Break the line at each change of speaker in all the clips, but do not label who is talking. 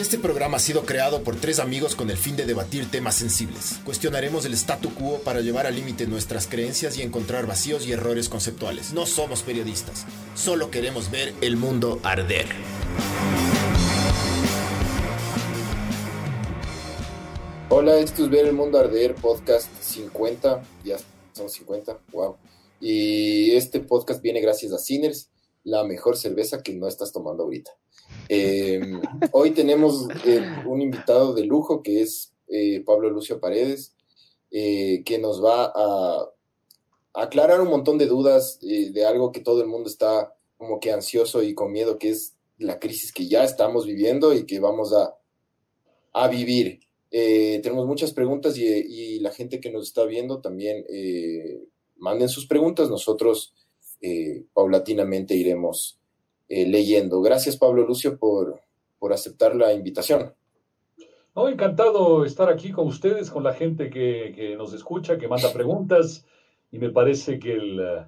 Este programa ha sido creado por tres amigos con el fin de debatir temas sensibles. Cuestionaremos el statu quo para llevar al límite nuestras creencias y encontrar vacíos y errores conceptuales. No somos periodistas, solo queremos ver el mundo arder.
Hola, esto es Ver el Mundo Arder, podcast 50, ya son 50, wow. Y este podcast viene gracias a Sinners, la mejor cerveza que no estás tomando ahorita. Eh, hoy tenemos eh, un invitado de lujo que es eh, Pablo Lucio Paredes, que nos va a, aclarar un montón de dudas de algo que todo el mundo está como que ansioso y con miedo, que es la crisis que ya estamos viviendo y que vamos a, a vivir. tenemos muchas preguntas y, y, la gente que nos está viendo también manden sus preguntas. Nosotros paulatinamente iremos eh, leyendo. Gracias, Pablo Lucio, por, por aceptar la invitación.
No, encantado estar aquí con ustedes, con la gente que, nos escucha, que manda preguntas, y me parece que el,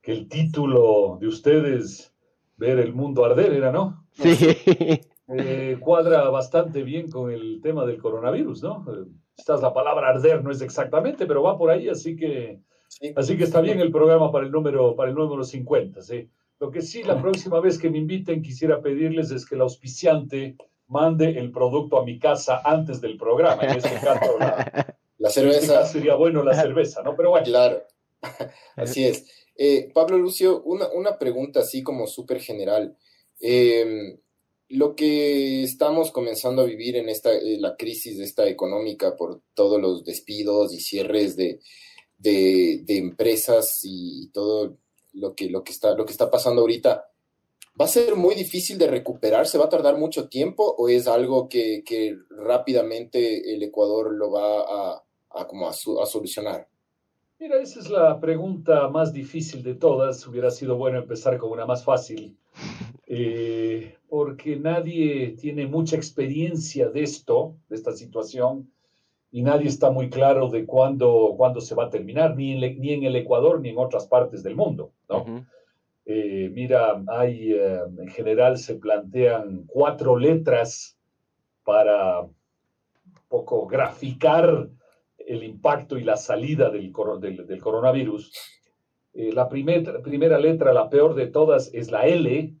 que el título de ustedes, Ver el mundo arder, era, ¿no?
Sí.
Eh, cuadra bastante bien con el tema del coronavirus, ¿no? Esta es la palabra arder, no es exactamente, pero va por ahí, así que, así que está bien el programa para el número, para el número 50, ¿sí? Lo que sí, la próxima vez que me inviten, quisiera pedirles es que el auspiciante mande el producto a mi casa antes del programa. En este caso,
la, cerveza.
Este sería bueno la cerveza, ¿no? Pero bueno.
Claro, así es. Eh, Pablo Lucio, una, pregunta así como súper general. Em, lo que estamos comenzando a vivir en esta, eh, la crisis de esta económica por todos los despidos y cierres de, de, de empresas y todo lo que, lo que, está, lo que está pasando ahorita, ¿va a ser muy difícil de recuperarse? ¿Va a tardar mucho tiempo o es algo que, que rápidamente el Ecuador lo va a, a como a, solucionar?
Mira, esa es la pregunta más difícil de todas. Hubiera sido bueno empezar con una más fácil, eh, porque nadie tiene mucha experiencia de esto, de esta situación y nadie está muy claro de cuándo, cuándo se va a terminar, ni en, ni en el Ecuador ni en otras partes del mundo. ¿no? Eh, mira, hay, eh, en general se plantean cuatro letras para un poco graficar el impacto y la salida del, del, coronavirus. Eh, la primer, primera letra, la peor de todas, es la L,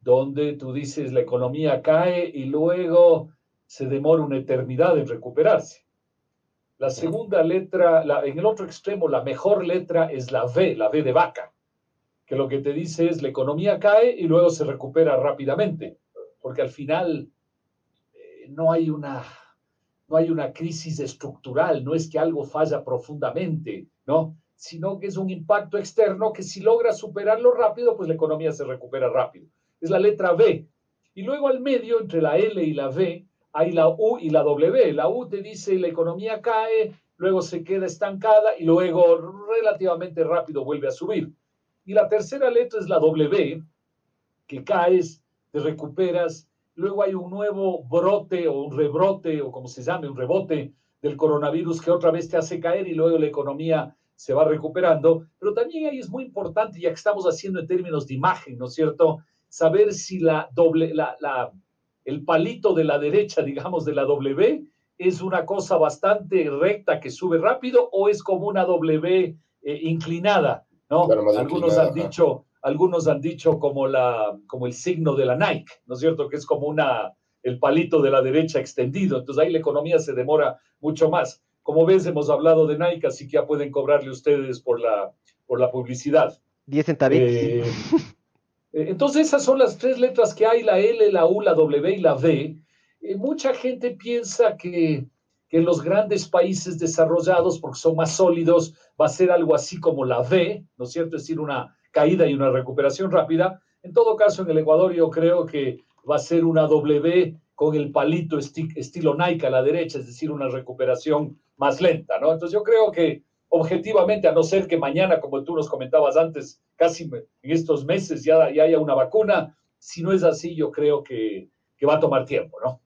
donde tú dices la economía cae y luego se demora una eternidad en recuperarse. La segunda letra, en el otro extremo, la mejor letra es la V, la V de vaca, que lo que te dice es la economía cae y luego se recupera rápidamente, porque al final eh, no, hay una, no hay una crisis estructural, no es que algo falla profundamente, ¿no? sino que es un impacto externo que si logra superarlo rápido, pues la economía se recupera rápido. Es la letra V. Y luego al medio, entre la L y la V, hay la U y la W. La U te dice la economía cae, luego se queda estancada y luego relativamente rápido vuelve a subir. Y la tercera letra es la W, que caes, te recuperas, luego hay un nuevo brote o un rebrote o como se llame, un rebote del coronavirus que otra vez te hace caer y luego la economía se va recuperando. Pero también ahí es muy importante, ya que estamos haciendo en términos de imagen, ¿no es cierto? Saber si la doble, la, la el palito de la derecha, digamos, de la W, es una cosa bastante recta que sube rápido o es como una W eh, inclinada, ¿no? algunos han dicho, algunos han dicho como la, como el signo de la Nike, ¿no es cierto? Que es como una, el palito de la derecha extendido. Entonces ahí la economía se demora mucho más. Como ves, hemos hablado de Nike, así que ya pueden cobrarle ustedes por la, por la publicidad.
10 centavitos.
Eh, eh, entonces esas son las tres letras que hay, la L, la U, la W y la V. Eh, mucha gente piensa que, que, los grandes países desarrollados, porque son más sólidos, va a ser algo así como la V, ¿no es cierto? Es decir, una caída y una recuperación rápida. En todo caso, en el Ecuador yo creo que va a ser una W con el palito estilo Nike a la derecha, es decir, una recuperación más lenta, ¿no? Entonces yo creo que objetivamente, a no ser que mañana, como tú nos comentabas antes, casi en estos meses ya, ya haya una vacuna, si no es así, yo creo que, va a tomar tiempo, ¿no?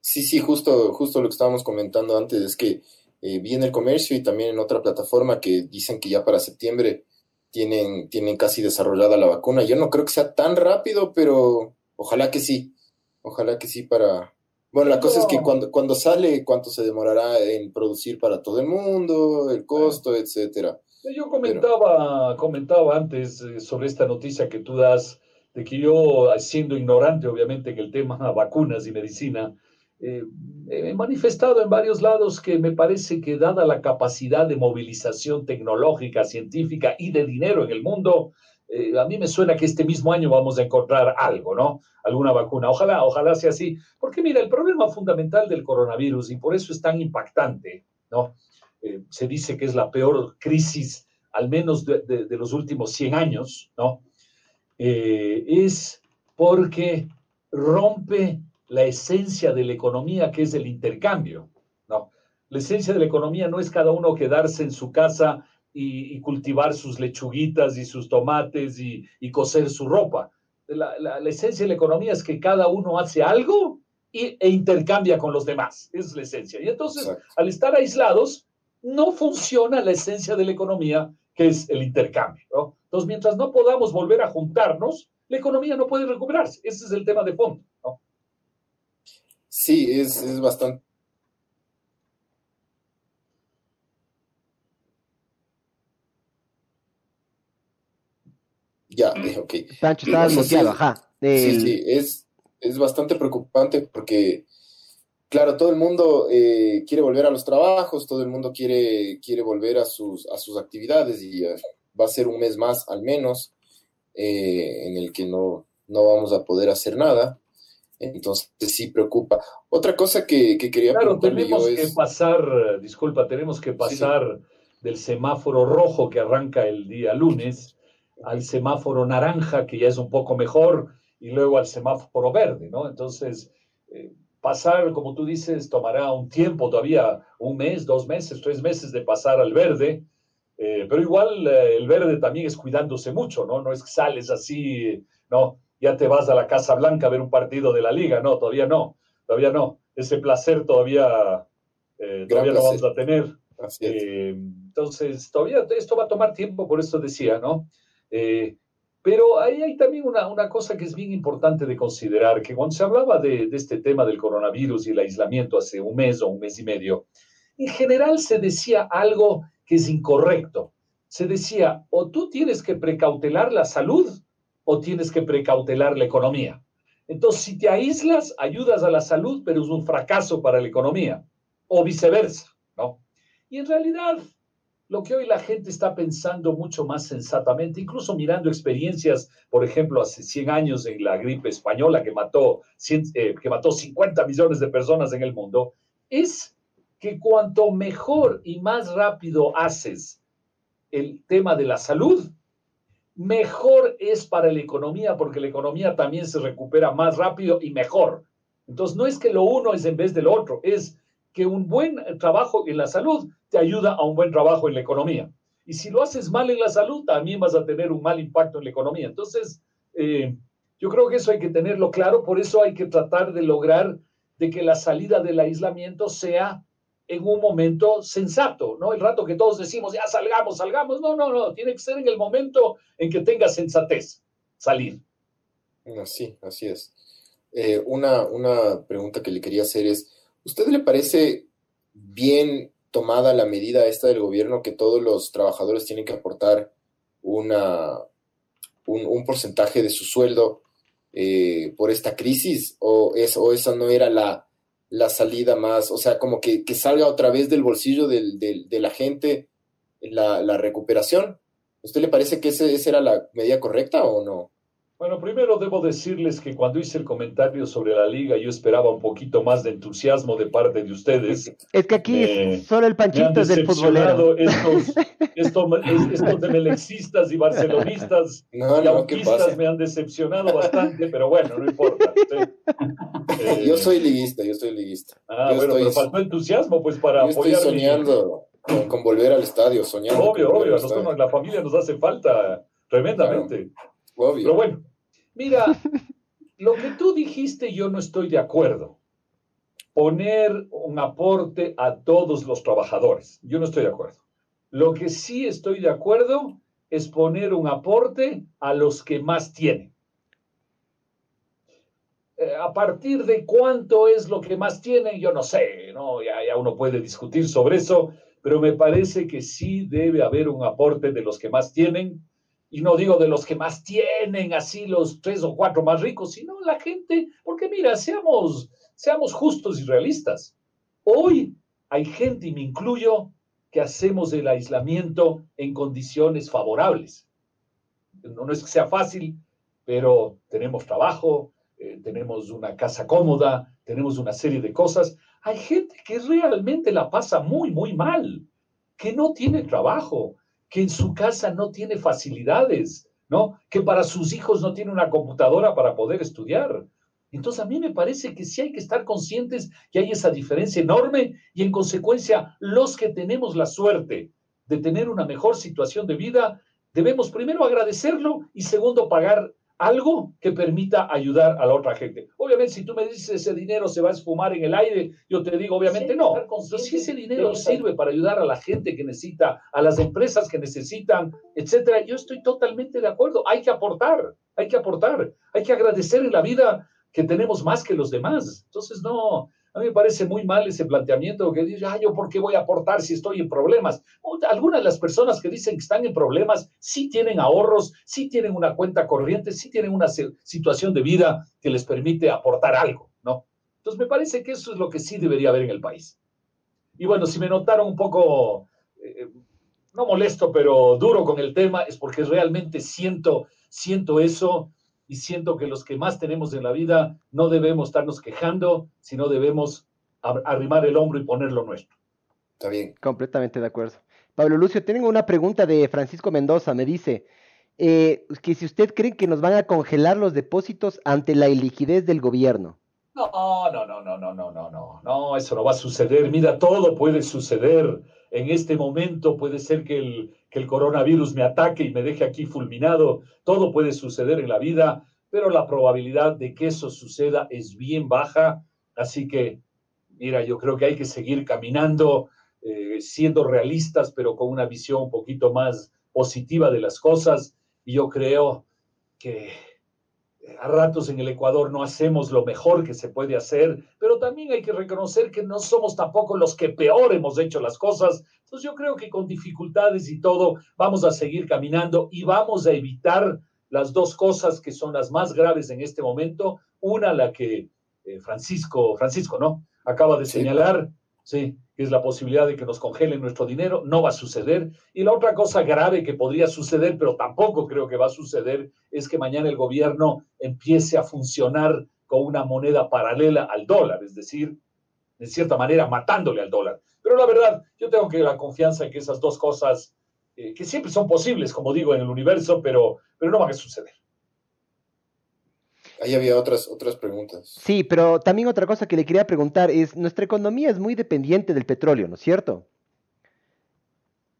Sí, sí, justo, justo lo que estábamos comentando antes es que eh, vi en el comercio y también en otra plataforma que dicen que ya para septiembre tienen, tienen casi desarrollada la vacuna. Yo no creo que sea tan rápido, pero ojalá que sí. Ojalá que sí para, Bueno, la cosa es que cuando, cuando sale, ¿cuánto se demorará en producir para todo el mundo, el costo, etcétera?
Yo comentaba, comentaba antes eh, sobre esta noticia que tú das, de que yo, siendo ignorante obviamente en el tema vacunas y medicina, eh, he manifestado en varios lados que me parece que dada la capacidad de movilización tecnológica, científica y de dinero en el mundo, eh, a mí me suena que este mismo año vamos a encontrar algo, ¿no? Alguna vacuna. Ojalá, ojalá sea así. Porque mira, el problema fundamental del coronavirus, y por eso es tan impactante, ¿no? Eh, se dice que es la peor crisis, al menos de, los últimos 100 años, ¿no? es porque rompe la esencia de la economía, que es el intercambio. No, la esencia de la economía no es cada uno quedarse en su casa y, cultivar sus lechuguitas y sus tomates y, coser su ropa. La, esencia de la economía es que cada uno hace algo y, e intercambia con los demás. Esa es la esencia. Y entonces, al estar aislados, no funciona la esencia de la economía, que es el intercambio. ¿no? Entonces, mientras no podamos volver a juntarnos, la economía no puede recuperarse. Ese es el tema de fondo. ¿no?
Sí, es, es bastante. Ya, eh, ok.
Pancho, estaba bloqueado, ajá.
Sí, sí, es, es bastante preocupante porque, claro, todo el mundo eh, quiere volver a los trabajos, todo el mundo quiere, quiere volver a sus, a sus actividades y eh, va a ser un mes más al menos en el que no, no vamos a poder hacer nada. Entonces sí preocupa. Otra cosa que, quería
claro, tenemos que pasar, disculpa, tenemos que pasar del semáforo rojo que arranca el día lunes al semáforo naranja, que ya es un poco mejor, y luego al semáforo verde, ¿no? Entonces, eh, pasar, como tú dices, tomará un tiempo todavía, un mes, dos meses, tres meses de pasar al verde, eh, pero igual eh, el verde también es cuidándose mucho, ¿no? No es que sales así, ¿no? ya te vas a la Casa Blanca a ver un partido de la liga. No, todavía no, todavía no. Ese placer todavía, eh, todavía lo vamos a tener. Eh, entonces, todavía esto va a tomar tiempo, por eso decía, ¿no? Eh, pero ahí hay también una, una, cosa que es bien importante de considerar, que cuando se hablaba de, de este tema del coronavirus y el aislamiento hace un mes o un mes y medio, en general se decía algo que es incorrecto. Se decía, o tú tienes que precautelar la salud o tienes que precautelar la economía. Entonces, si te aíslas, ayudas a la salud, pero es un fracaso para la economía, o viceversa, ¿no? Y en realidad, lo que hoy la gente está pensando mucho más sensatamente, incluso mirando experiencias, por ejemplo, hace 100 años en la gripe española que mató, eh, que mató 50 millones de personas en el mundo, es que cuanto mejor y más rápido haces el tema de la salud, mejor es para la economía, porque la economía también se recupera más rápido y mejor. Entonces, no es que lo uno es en vez del otro, es que un buen trabajo en la salud te ayuda a un buen trabajo en la economía. Y si lo haces mal en la salud, también vas a tener un mal impacto en la economía. Entonces, eh, yo creo que eso hay que tenerlo claro, por eso hay que tratar de lograr de que la salida del aislamiento sea en un momento sensato, ¿no? El rato que todos decimos, ya salgamos, salgamos. No, no, no, tiene que ser en el momento en que tenga sensatez salir.
Así, así es. Eh, una, una pregunta que le quería hacer es, ¿usted le parece bien tomada la medida esta del gobierno que todos los trabajadores tienen que aportar una, un, porcentaje de su sueldo eh, por esta crisis? ¿O, es, ¿O esa no era la, la salida más, o sea, como que, salga otra vez del bolsillo del, de la gente la, la recuperación. ¿Usted le parece que ese, esa era la medida correcta o no?
Bueno, primero debo decirles que cuando hice el comentario sobre la liga, yo esperaba un poquito más de entusiasmo de parte de ustedes.
Es que aquí solo el panchito es del futbolero.
Estos, estos, estos de melexistas y barcelonistas no, no, y me han decepcionado bastante, pero bueno, no importa.
yo soy liguista, yo soy liguista.
Ah, bueno, pero faltó entusiasmo pues para
yo Estoy soñando con, volver al estadio, soñando.
Obvio, obvio, a nosotros la familia nos hace falta tremendamente. Pero bueno, mira, lo que tú dijiste yo no estoy de acuerdo. Poner un aporte a todos los trabajadores. Yo no estoy de acuerdo. Lo que sí estoy de acuerdo es poner un aporte a los que más tienen. Eh, a partir de cuánto es lo que más tienen, yo no sé, ¿no? Ya, ya uno puede discutir sobre eso, pero me parece que sí debe haber un aporte de los que más tienen, y no digo de los que más tienen, así los tres o cuatro más ricos, sino la gente, porque mira, seamos, seamos justos y realistas. Hoy hay gente, y me incluyo, que hacemos el aislamiento en condiciones favorables. No, es que sea fácil, pero tenemos trabajo, eh, tenemos una casa cómoda, tenemos una serie de cosas. Hay gente que realmente la pasa muy, muy mal, que no tiene trabajo, que en su casa no tiene facilidades, ¿no? Que para sus hijos no tiene una computadora para poder estudiar. Entonces a mí me parece que sí hay que estar conscientes que hay esa diferencia enorme y en consecuencia los que tenemos la suerte de tener una mejor situación de vida, debemos primero agradecerlo y segundo pagar algo que permita ayudar a la otra gente. Obviamente, si tú me dices ese dinero se va a esfumar en el aire, yo te digo, obviamente no. Pero si ese dinero sirve para ayudar a la gente que necesita, a las empresas que necesitan, etcétera, yo estoy totalmente de acuerdo. Hay que aportar, hay que aportar, hay que agradecer en la vida que tenemos más que los demás. Entonces, no, a mí me parece muy mal ese planteamiento que dice, yo por qué voy a aportar si estoy en problemas. Algunas de las personas que dicen que están en problemas sí tienen ahorros, sí tienen una cuenta corriente, sí tienen una situación de vida que les permite aportar algo, ¿no? Entonces, me parece que eso es lo que sí debería haber en el país. Y bueno, si me notaron un poco, eh, no molesto, pero duro con el tema, es porque realmente siento, siento eso y siento que los que más tenemos en la vida no debemos estarnos quejando, sino debemos arrimar el hombro y ponerlo nuestro.
Está bien.
Completamente de acuerdo. Pablo Lucio, tengo una pregunta de Francisco Mendoza. Me dice eh, que si usted cree que nos van a congelar los depósitos ante la iliquidez del gobierno.
No, no, no, no, no, no, no, no, no, eso no va a suceder. Mira, todo puede suceder. En este momento puede ser que el, que el coronavirus me ataque y me deje aquí fulminado. Todo puede suceder en la vida, pero la probabilidad de que eso suceda es bien baja. Así que, mira, yo creo que hay que seguir caminando, eh, siendo realistas, pero con una visión un poquito más positiva de las cosas. Y yo creo que a ratos en el Ecuador no hacemos lo mejor que se puede hacer, pero también hay que reconocer que no somos tampoco los que peor hemos hecho las cosas. Entonces yo creo que con dificultades y todo vamos a seguir caminando y vamos a evitar las dos cosas que son las más graves en este momento. Una, la que eh, Francisco, Francisco, ¿no? Acaba de señalar, sí, es la posibilidad de que nos congelen nuestro dinero, no va a suceder. Y la otra cosa grave que podría suceder, pero tampoco creo que va a suceder, es que mañana el gobierno empiece a funcionar con una moneda paralela al dólar, es decir, de cierta manera matándole al dólar. Pero la verdad, yo tengo que la confianza en que esas dos cosas, eh, que siempre son posibles, como digo, en el universo, pero, pero no van a suceder.
Ahí había otras, otras preguntas.
Sí, pero también otra cosa que le quería preguntar es, nuestra economía es muy dependiente del petróleo, ¿no es cierto?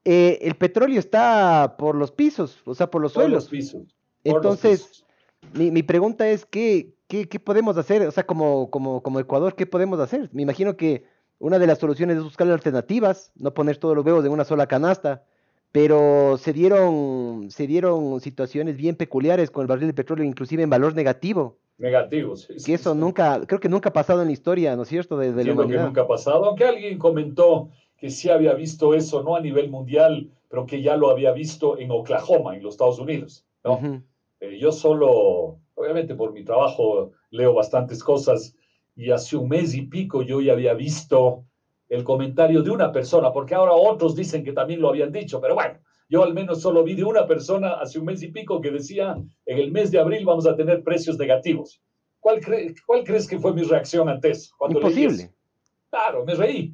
Eh, el petróleo está por los pisos, o sea, por los suelos.
Los pisos.
Entonces, Mi, mi, pregunta es, ¿qué, ¿qué, qué, podemos hacer? O sea, como, como, como Ecuador, ¿qué podemos hacer? Me imagino que una de las soluciones es buscar alternativas, no poner todos los huevos en una sola canasta pero se dieron, se dieron situaciones bien peculiares con el barril de petróleo, inclusive en valor negativo.
Negativo, sí.
Que eso nunca, creo que nunca ha pasado en la historia, ¿no es cierto? De,
de la que nunca ha pasado, aunque alguien comentó que sí había visto eso, no a nivel mundial, pero que ya lo había visto en Oklahoma, en los Estados Unidos, ¿no? Eh, yo solo, obviamente por mi trabajo leo bastantes cosas, y hace un mes y pico yo ya había visto el comentario de una persona, porque ahora otros dicen que también lo habían dicho, pero bueno, yo al menos solo vi de una persona hace un mes y pico que decía, en el mes de abril vamos a tener precios negativos. ¿Cuál, cuál crees que fue mi reacción ante eso?
Cuando Imposible.
Claro, me reí.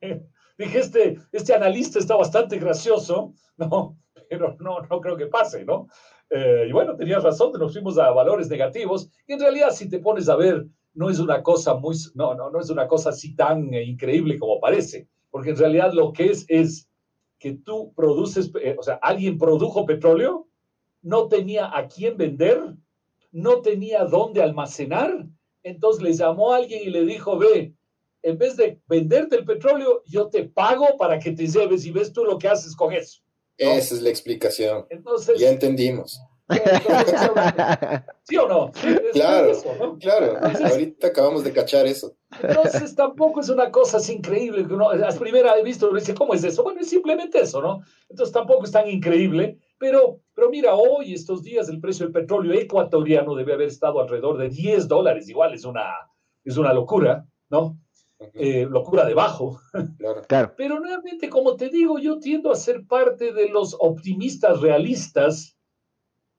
Dije, este, este analista está bastante gracioso, ¿no? Pero no, no creo que pase, ¿no? Eh, y bueno, tenías razón, nos fuimos a valores negativos. Y en realidad, si te pones a ver no es una cosa muy, no, no, no es una cosa así tan eh, increíble como parece, porque en realidad lo que es es que tú produces, eh, o sea, alguien produjo petróleo, no tenía a quién vender, no tenía dónde almacenar, entonces le llamó a alguien y le dijo, ve, en vez de venderte el petróleo, yo te pago para que te lleves y ves tú lo que haces con eso.
Esa es la explicación. Entonces, ya entendimos.
¿Sí o no?
claro, claro. Ahorita acabamos de cachar eso.
Entonces tampoco es una cosa así increíble que uno, las primeras he visto, dice, ¿cómo es eso? Bueno, es simplemente eso, ¿no? Entonces tampoco es tan increíble, pero, pero mira, hoy, estos días, el precio del petróleo ecuatoriano debe haber estado alrededor de 10 dólares, igual es una, es una locura, ¿no? Eh, locura debajo. Claro. Pero nuevamente, como te digo, yo tiendo a ser parte de los optimistas realistas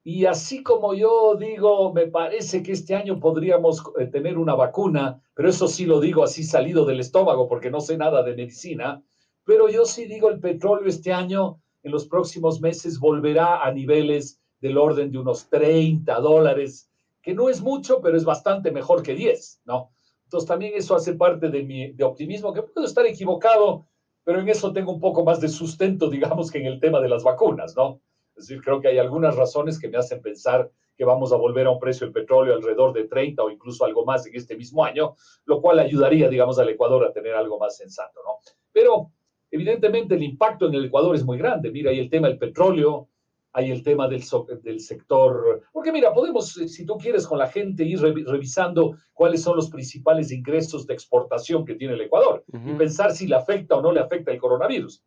y así como yo digo, me parece que este año podríamos eh, tener una vacuna, pero eso sí lo digo así salido del estómago porque no sé nada de medicina, pero yo sí digo el petróleo este año, en los próximos meses, volverá a niveles del orden de unos 30 dólares, que no es mucho, pero es bastante mejor que 10, ¿no? Entonces también eso hace parte de mi de optimismo, que puedo estar equivocado, pero en eso tengo un poco más de sustento, digamos, que en el tema de las vacunas, ¿no? Es decir, creo que hay algunas razones que me hacen pensar que vamos a volver a un precio del petróleo alrededor de 30 o incluso algo más en este mismo año, lo cual ayudaría, digamos, al Ecuador a tener algo más sensato, ¿no? Pero evidentemente el impacto en el Ecuador es muy grande. Mira, hay el tema del petróleo, hay el tema del, del sector, porque mira, podemos, eh, si tú quieres, con la gente ir revisando cuáles son los principales ingresos de exportación que tiene el Ecuador y pensar si le afecta o no le afecta el coronavirus.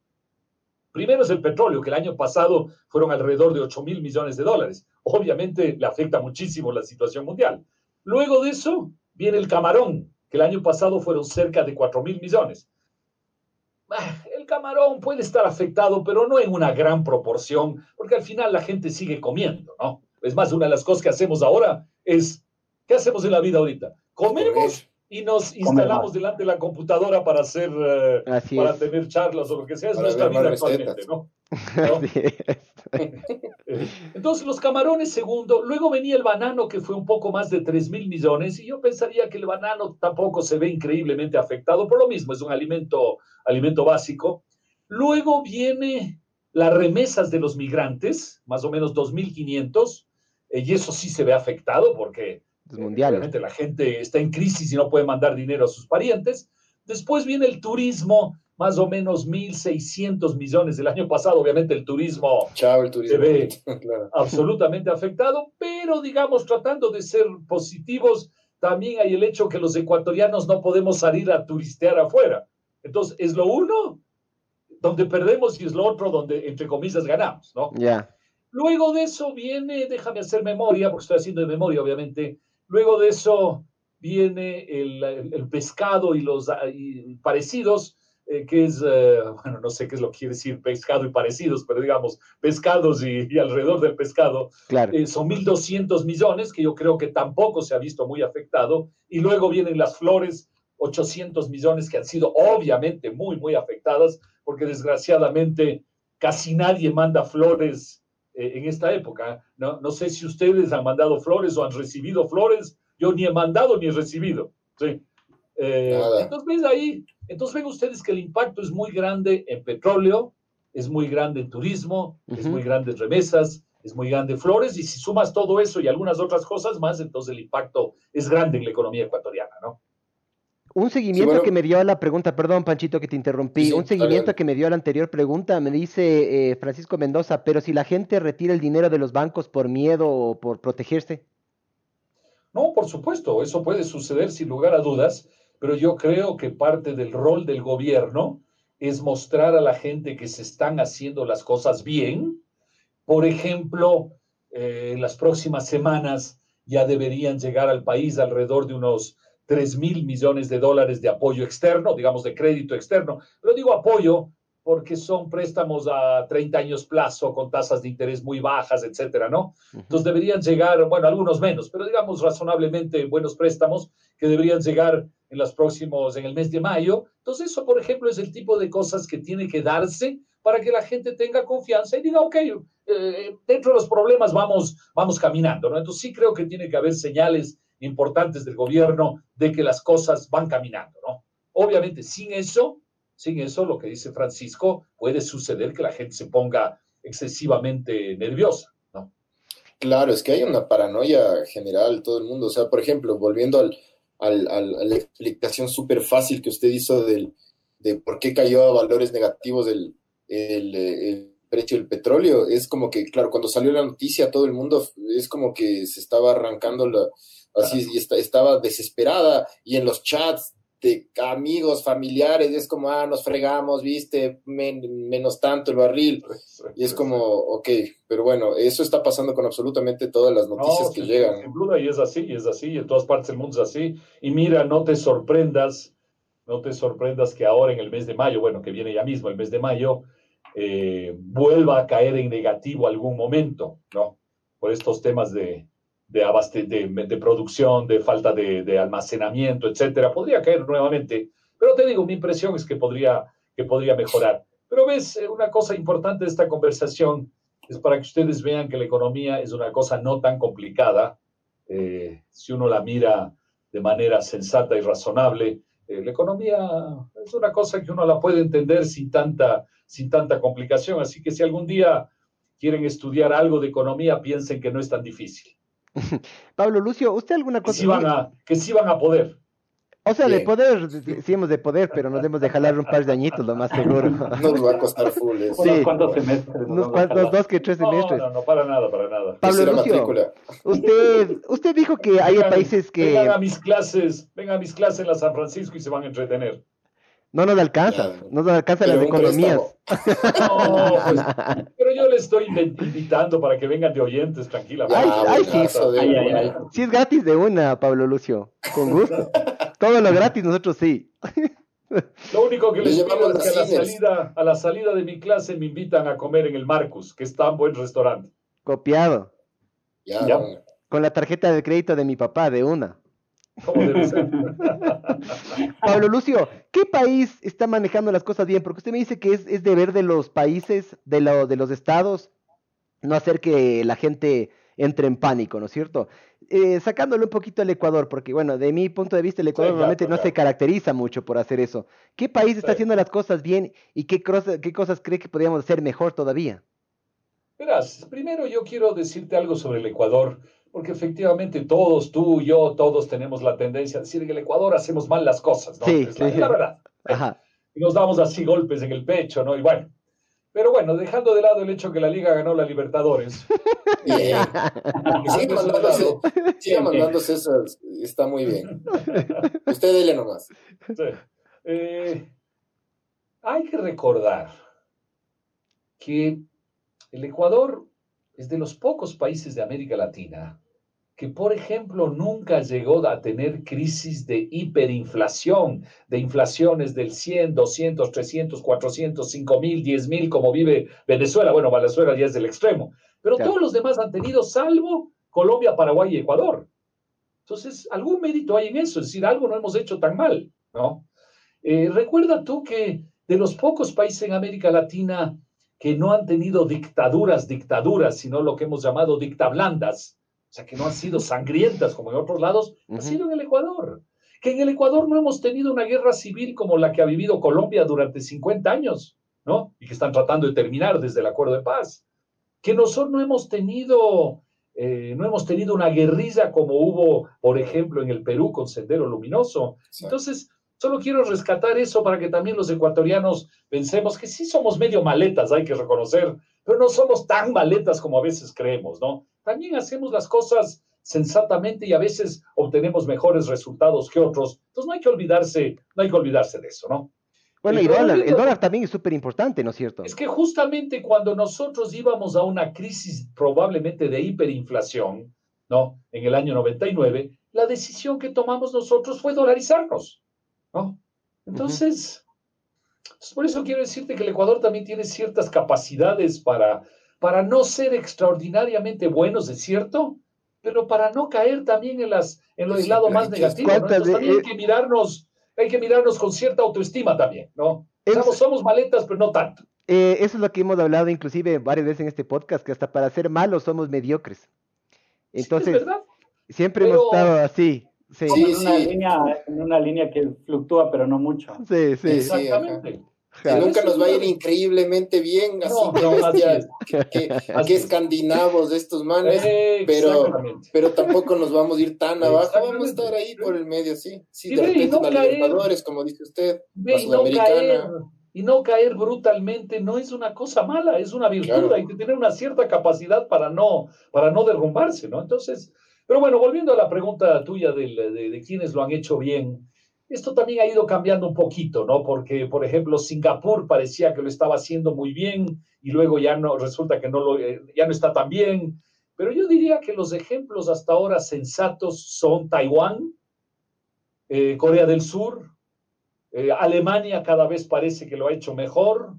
Primero es el petróleo, que el año pasado fueron alrededor de 8 mil millones de dólares. Obviamente le afecta muchísimo la situación mundial. Luego de eso viene el camarón, que el año pasado fueron cerca de 4 mil millones. Ah, el camarón puede estar afectado, pero no en una gran proporción, porque al final la gente sigue comiendo, ¿no? Es más, una de las cosas que hacemos ahora es, ¿qué hacemos en la vida ahorita? Comemos y nos instalamos delante de la computadora para hacer, eh, para tener charlas o lo que sea, es nuestra vida actualmente, ¿no? Entonces los camarones segundo, luego venía el banano que fue un poco más de 3 mil millones y yo pensaría que el banano tampoco se ve increíblemente afectado por lo mismo, es un alimento, alimento básico. Luego viene las remesas de los migrantes, más o menos 2.500, eh, y eso sí se ve afectado porque mundial. la gente está en crisis y no puede mandar dinero a sus parientes. Después viene el turismo, más o menos 1.600 millones del año pasado. Obviamente el turismo,
Chao, se
ve absolutamente afectado, pero digamos, tratando de ser positivos, también hay el hecho que los ecuatorianos no podemos salir a turistear afuera. Entonces, es lo uno donde perdemos y es lo otro donde, entre comillas, ganamos, ¿no?
Ya.
Luego de eso viene, déjame hacer memoria, porque estoy haciendo de memoria, obviamente, Luego de eso viene el, pescado y los parecidos, eh, que es, eh, bueno, no sé qué es lo que quiere decir pescado y parecidos, pero digamos, pescados y, alrededor del pescado,
claro.
eh, son 1.200 millones, que yo creo que tampoco se ha visto muy afectado. Y luego vienen las flores, 800 millones, que han sido obviamente muy, muy afectadas, porque desgraciadamente casi nadie manda flores eh, en esta época. ¿no? no sé si ustedes han mandado flores o han recibido flores. Yo ni he mandado ni he recibido. ¿sí? Eh, entonces, ven ahí, entonces ven ustedes que el impacto es muy grande en petróleo, es muy grande en turismo, es muy grande en remesas, es muy grande en flores, y si sumas todo eso y algunas otras cosas más, entonces el impacto es grande en la economía ecuatoriana, ¿no?
Un seguimiento que me dio a la pregunta, perdón Panchito que te interrumpí, un seguimiento que me dio a la anterior pregunta, me dice eh, Francisco Mendoza, pero si la gente retira el dinero de los bancos por miedo o por protegerse.
No, por supuesto, eso puede suceder sin lugar a dudas, pero yo creo que parte del rol del gobierno es mostrar a la gente que se están haciendo las cosas bien. Por ejemplo, eh, en las próximas semanas ya deberían llegar al país alrededor de unos 3 mil millones de dólares de apoyo externo, digamos de crédito externo. Pero digo apoyo porque son préstamos a 30 años plazo con tasas de interés muy bajas, etcétera, ¿no? Entonces deberían llegar, bueno, algunos menos, pero digamos razonablemente buenos préstamos que deberían llegar en los próximos, en el mes de mayo. Entonces eso, por ejemplo, es el tipo de cosas que tiene que darse para que la gente tenga confianza y diga, ok, eh, dentro de los problemas vamos, vamos caminando, ¿no? Entonces sí creo que tiene que haber señales importantes del gobierno de que las cosas van caminando, ¿no? Obviamente, sin eso, sin eso, lo que dice Francisco, puede suceder que la gente se ponga excesivamente nerviosa, ¿no?
Claro, es que hay una paranoia general, todo el mundo. O sea, por ejemplo, volviendo al, al, a la explicación súper fácil que usted hizo del, de por qué cayó a valores negativos el, el, precio del petróleo. Es como que, claro, cuando salió la noticia, todo el mundo es como que se estaba arrancando la, así, y estaba desesperada. Y en los chats de amigos, familiares, es como, ah, nos fregamos, viste, menos tanto el barril. Y es como, ok, pero bueno, eso está pasando con absolutamente todas las noticias que llegan.
Sin duda, y es así, y es así, en todas partes del mundo es así. Y mira, no te sorprendas, no te sorprendas que ahora en el mes de mayo, bueno, que viene ya mismo el mes de mayo, eh, vuelva a caer en negativo algún momento, ¿no? Por estos temas de, de, de, producción, de falta de, almacenamiento, etcétera, podría caer nuevamente. Pero te digo, mi impresión es que podría, que podría mejorar. Pero ves, eh, una cosa importante de esta conversación es para que ustedes vean que la economía es una cosa no tan complicada. Eh, si uno la mira de manera sensata y razonable, eh, la economía es una cosa que uno la puede entender sin tanta, sin tanta complicación. Así que si algún día quieren estudiar algo de economía, piensen que no es tan difícil.
Pablo Lucio, ¿usted alguna cosa?
Que sí van a, que sí van a poder.
O sea, de poder, sí hemos de poder, pero nos hemos de jalar un par de añitos, lo más seguro.
Nos va a costar full.
Eso. Sí. Unos cuantos semestres.
Unos cuantos, dos que tres semestres.
No, no, no, para nada, para nada.
Pablo Lucio, usted, usted dijo que hay países que...
Vengan a mis clases, vengan a mis clases en la San Francisco y se van a entretener.
No nos alcanza, no nos alcanza las economías.
No, pues, pero yo le estoy invitando para que vengan de oyentes tranquilamente.
Ay, ay, sí. es gratis de una, Pablo Lucio, con gusto. Todo lo gratis, nosotros sí.
Lo único que les pido es que a la, salida, a la salida de mi clase me invitan a comer en el Marcus, que es tan buen restaurante.
Copiado.
Ya,
Con la tarjeta de crédito de mi papá, de una. Pablo Lucio, ¿qué país está manejando las cosas bien? Porque usted me dice que es, es deber de los países, de, de los estados, no hacer que la gente entre en pánico, ¿no es cierto? Eh, sacándole un poquito al Ecuador, porque bueno, de mi punto de vista el Ecuador normalmente no se caracteriza mucho por hacer eso. ¿Qué país está haciendo las cosas bien y qué, qué cosas cree que podríamos hacer mejor todavía?
Verás, primero yo quiero decirte algo sobre el Ecuador porque efectivamente todos, tú, yo, todos tenemos la tendencia a decir que en el Ecuador hacemos mal las cosas, ¿no?
Sí,
es, la, verdad. Y nos damos así golpes en el pecho, ¿no? Y bueno, pero bueno, dejando de lado el hecho que la Liga ganó la Libertadores.
Bien. Sigue mandándose, esas, está muy bien. Usted dele nomás.
Sí. Eh, hay que recordar que el Ecuador es de los pocos países de América Latina que, por ejemplo, nunca llegó a tener crisis de hiperinflación, de inflaciones del 100, 200, 300, 400, 5 mil, 10 mil, como vive Venezuela. Bueno, Venezuela ya es del extremo, pero todos los demás han tenido, salvo Colombia, Paraguay y Ecuador. Entonces, algún mérito hay en eso, es decir, algo no hemos hecho tan mal, ¿no? Eh, recuerda tú que de los pocos países en América Latina que no han tenido dictaduras, dictaduras, sino lo que hemos llamado dictablandas, o sea, que no han sido sangrientas como en otros lados, ha sido en el Ecuador. Que en el Ecuador no hemos tenido una guerra civil como la que ha vivido Colombia durante 50 años, ¿no? Y que están tratando de terminar desde el acuerdo de paz. Que nosotros no hemos tenido, eh, no hemos tenido una guerrilla como hubo, por ejemplo, en el Perú con Sendero Luminoso. Entonces, Solo quiero rescatar eso para que también los ecuatorianos pensemos que sí somos medio maletas, hay que reconocer, pero no somos tan maletas como a veces creemos, ¿no? También hacemos las cosas sensatamente y a veces obtenemos mejores resultados que otros. Entonces no hay que olvidarse, no hay que olvidarse de eso, ¿no?
Bueno, y el dólar también es súper importante, ¿no es cierto?
Es que justamente cuando nosotros íbamos a una crisis probablemente de hiperinflación, ¿no? En el año 99, la decisión que tomamos nosotros fue dolarizarnos. Entonces, por eso quiero decirte que el Ecuador también tiene ciertas capacidades para, para no ser extraordinariamente buenos, es cierto, pero para no caer también en, las, en el lado más negativo. también hay que, mirarnos, hay que mirarnos con cierta autoestima también, ¿no? Somos, maletas, pero no tanto.
Eh, eso es lo que hemos hablado inclusive varias veces en este podcast, que hasta para ser malos somos mediocres. Entonces, siempre hemos estado así.
Sí, en, una Línea, en una línea que fluctúa, pero no mucho.
Sí, sí.
Exactamente.
Que nunca nos va a ir increíblemente bien, así que, que, escandinavos de estos manes, pero, pero tampoco nos vamos a ir tan abajo, vamos a estar ahí por el medio, sí. Sí, de repente no Libertadores, como dice usted,
la Sudamericana. y no caer brutalmente no es una cosa mala, es una virtud,
Claro.
hay que tener una cierta capacidad para no, para no derrumbarse, ¿no? Entonces, pero bueno, volviendo a la pregunta tuya del- de, de quiénes lo han hecho bien, esto también ha ido cambiando un poquito, ¿no? Porque, por ejemplo, Singapur parecía que lo estaba haciendo muy bien y luego ya no, resulta que no lo, eh, ya no está tan bien. Pero yo diría que los ejemplos hasta ahora sensatos son Taiwán, eh, Corea del Sur, eh, Alemania cada vez parece que lo ha hecho mejor,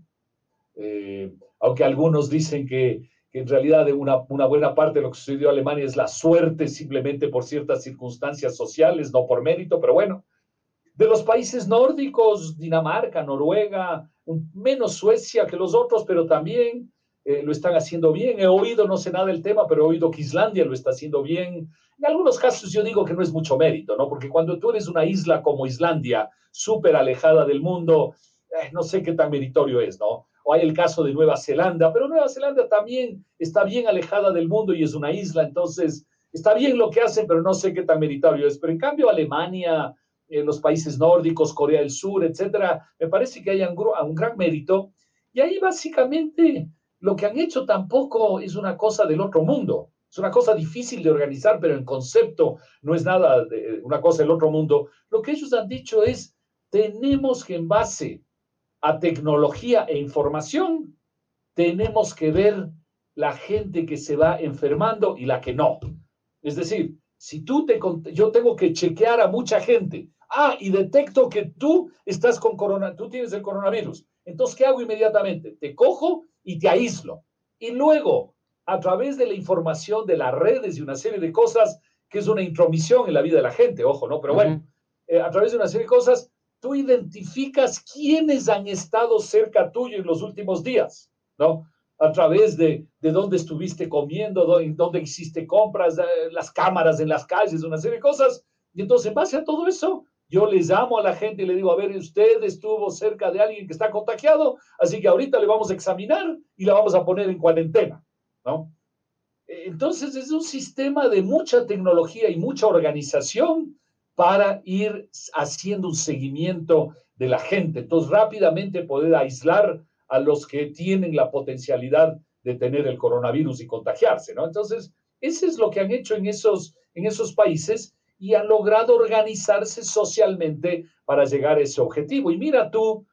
aunque algunos dicen que, que en realidad una, una buena parte de lo que sucedió en Alemania es la suerte simplemente por ciertas circunstancias sociales, no por mérito, pero bueno. De los países nórdicos, Dinamarca, Noruega, menos Suecia que los otros, pero también eh, lo están haciendo bien. He oído, no sé nada del tema, pero he oído que Islandia lo está haciendo bien. En algunos casos yo digo que no es mucho mérito, ¿no? Porque cuando tú eres una isla como Islandia, súper alejada del mundo, eh, no sé qué tan meritorio es, ¿no? O hay el caso de Nueva Zelanda, pero Nueva Zelanda también está bien alejada del mundo y es una isla, entonces está bien lo que hacen, pero no sé qué tan meritorio es. Pero en cambio Alemania, eh, los países nórdicos, Corea del Sur, etcétera, me parece que hay un, un gran mérito. Y ahí básicamente lo que han hecho tampoco es una cosa del otro mundo. Es una cosa difícil de organizar, pero en concepto no es nada de una cosa del otro mundo. Lo que ellos han dicho es, tenemos que en base a tecnología e información, tenemos que ver la gente que se va enfermando y la que no. Es decir, si tú te, yo tengo que chequear a mucha gente. Ah, y detecto que tú estás con corona, tú tienes el coronavirus. Entonces, ¿qué hago inmediatamente? Te cojo y te aíslo. Y luego, a través de la información de las redes y una serie de cosas, que es una intromisión en la vida de la gente, ojo, ¿no? Pero bueno, eh, a través de una serie de cosas, tú identificas quiénes han estado cerca tuyo en los últimos días, ¿no? A través de, de dónde estuviste comiendo, dó- en dónde hiciste compras, eh, las cámaras en las calles, una serie de cosas. Y entonces, en base a todo eso, yo les llamo a la gente y le digo, a ver, usted estuvo cerca de alguien que está contagiado, así que ahorita le vamos a examinar y la vamos a poner en cuarentena, ¿no? Entonces, es un sistema de mucha tecnología y mucha organización para ir haciendo un seguimiento de la gente. Entonces, rápidamente poder aislar a los que tienen la potencialidad de tener el coronavirus y contagiarse, ¿no? Entonces, eso es lo que han hecho en esos, en esos países y han logrado organizarse socialmente para llegar a ese objetivo. Y mira tú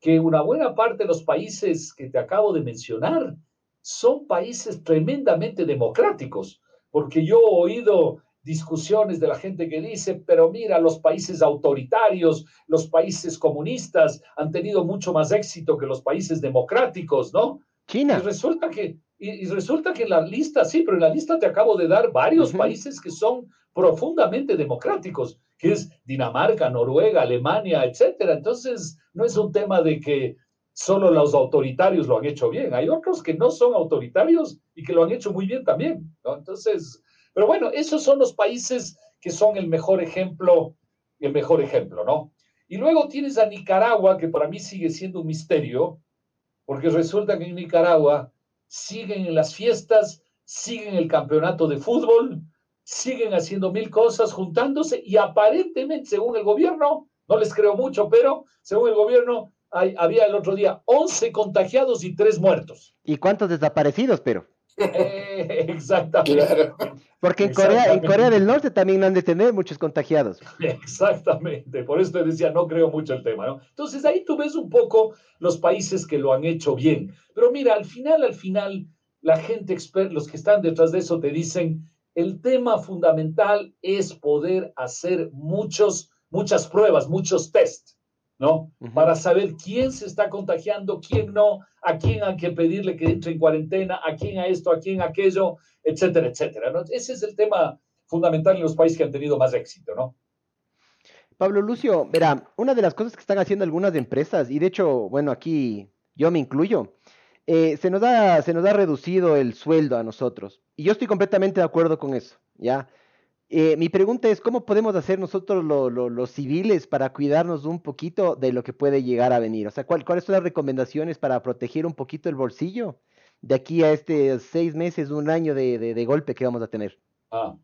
que una buena parte de los países que te acabo de mencionar son países tremendamente democráticos, porque yo he oído discusiones de la gente que dice, pero mira, los países autoritarios, los países comunistas han tenido mucho más éxito que los países democráticos, ¿no? Y
China.
resulta que, y, y resulta que en la lista, sí, pero en la lista te acabo de dar varios países que son profundamente democráticos, que es Dinamarca, Noruega, Alemania, etcétera. Entonces, no es un tema de que solo los autoritarios lo han hecho bien. Hay otros que no son autoritarios y que lo han hecho muy bien también, ¿no? Entonces, pero bueno, esos son los países que son el mejor ejemplo, el mejor ejemplo, ¿no? Y luego tienes a Nicaragua, que para mí sigue siendo un misterio, porque resulta que en Nicaragua siguen en las fiestas, siguen el campeonato de fútbol, siguen haciendo mil cosas, juntándose y aparentemente, según el gobierno, no les creo mucho, pero según el gobierno, hay- había el otro día 11 contagiados y 3 muertos.
¿Y cuántos desaparecidos, pero?
Exactamente.
Claro.
Porque en Corea, en
Exactamente.
Corea del Norte también han de tener muchos contagiados.
Exactamente, por eso te decía, no creo mucho el tema, ¿no? Entonces ahí tú ves un poco los países que lo han hecho bien. Pero mira, al final, al final, la gente experta, los que están detrás de eso te dicen, el tema fundamental es poder hacer muchos, muchas pruebas, muchos test, Para saber quién se está contagiando, quién no, a quién hay que pedirle que entre en cuarentena, a quién a esto, a quién a aquello, etcétera, etcétera, ¿no? Ese es el tema fundamental en los países que han tenido más éxito, ¿no?
Pablo Lucio, verá, una de las cosas que están haciendo algunas empresas, y de hecho, bueno, aquí yo me incluyo, eh, se nos ha, se nos ha reducido el sueldo a nosotros. Y yo estoy completamente de acuerdo con eso, ¿ya? Eh, mi pregunta es, ¿cómo podemos hacer nosotros lo- lo- los civiles para cuidarnos un poquito de lo que puede llegar a venir? O sea, ¿cuál- ¿cuáles son las recomendaciones para proteger un poquito el bolsillo de aquí a este seis meses, un año de, de- de golpe que vamos a tener?
Ah,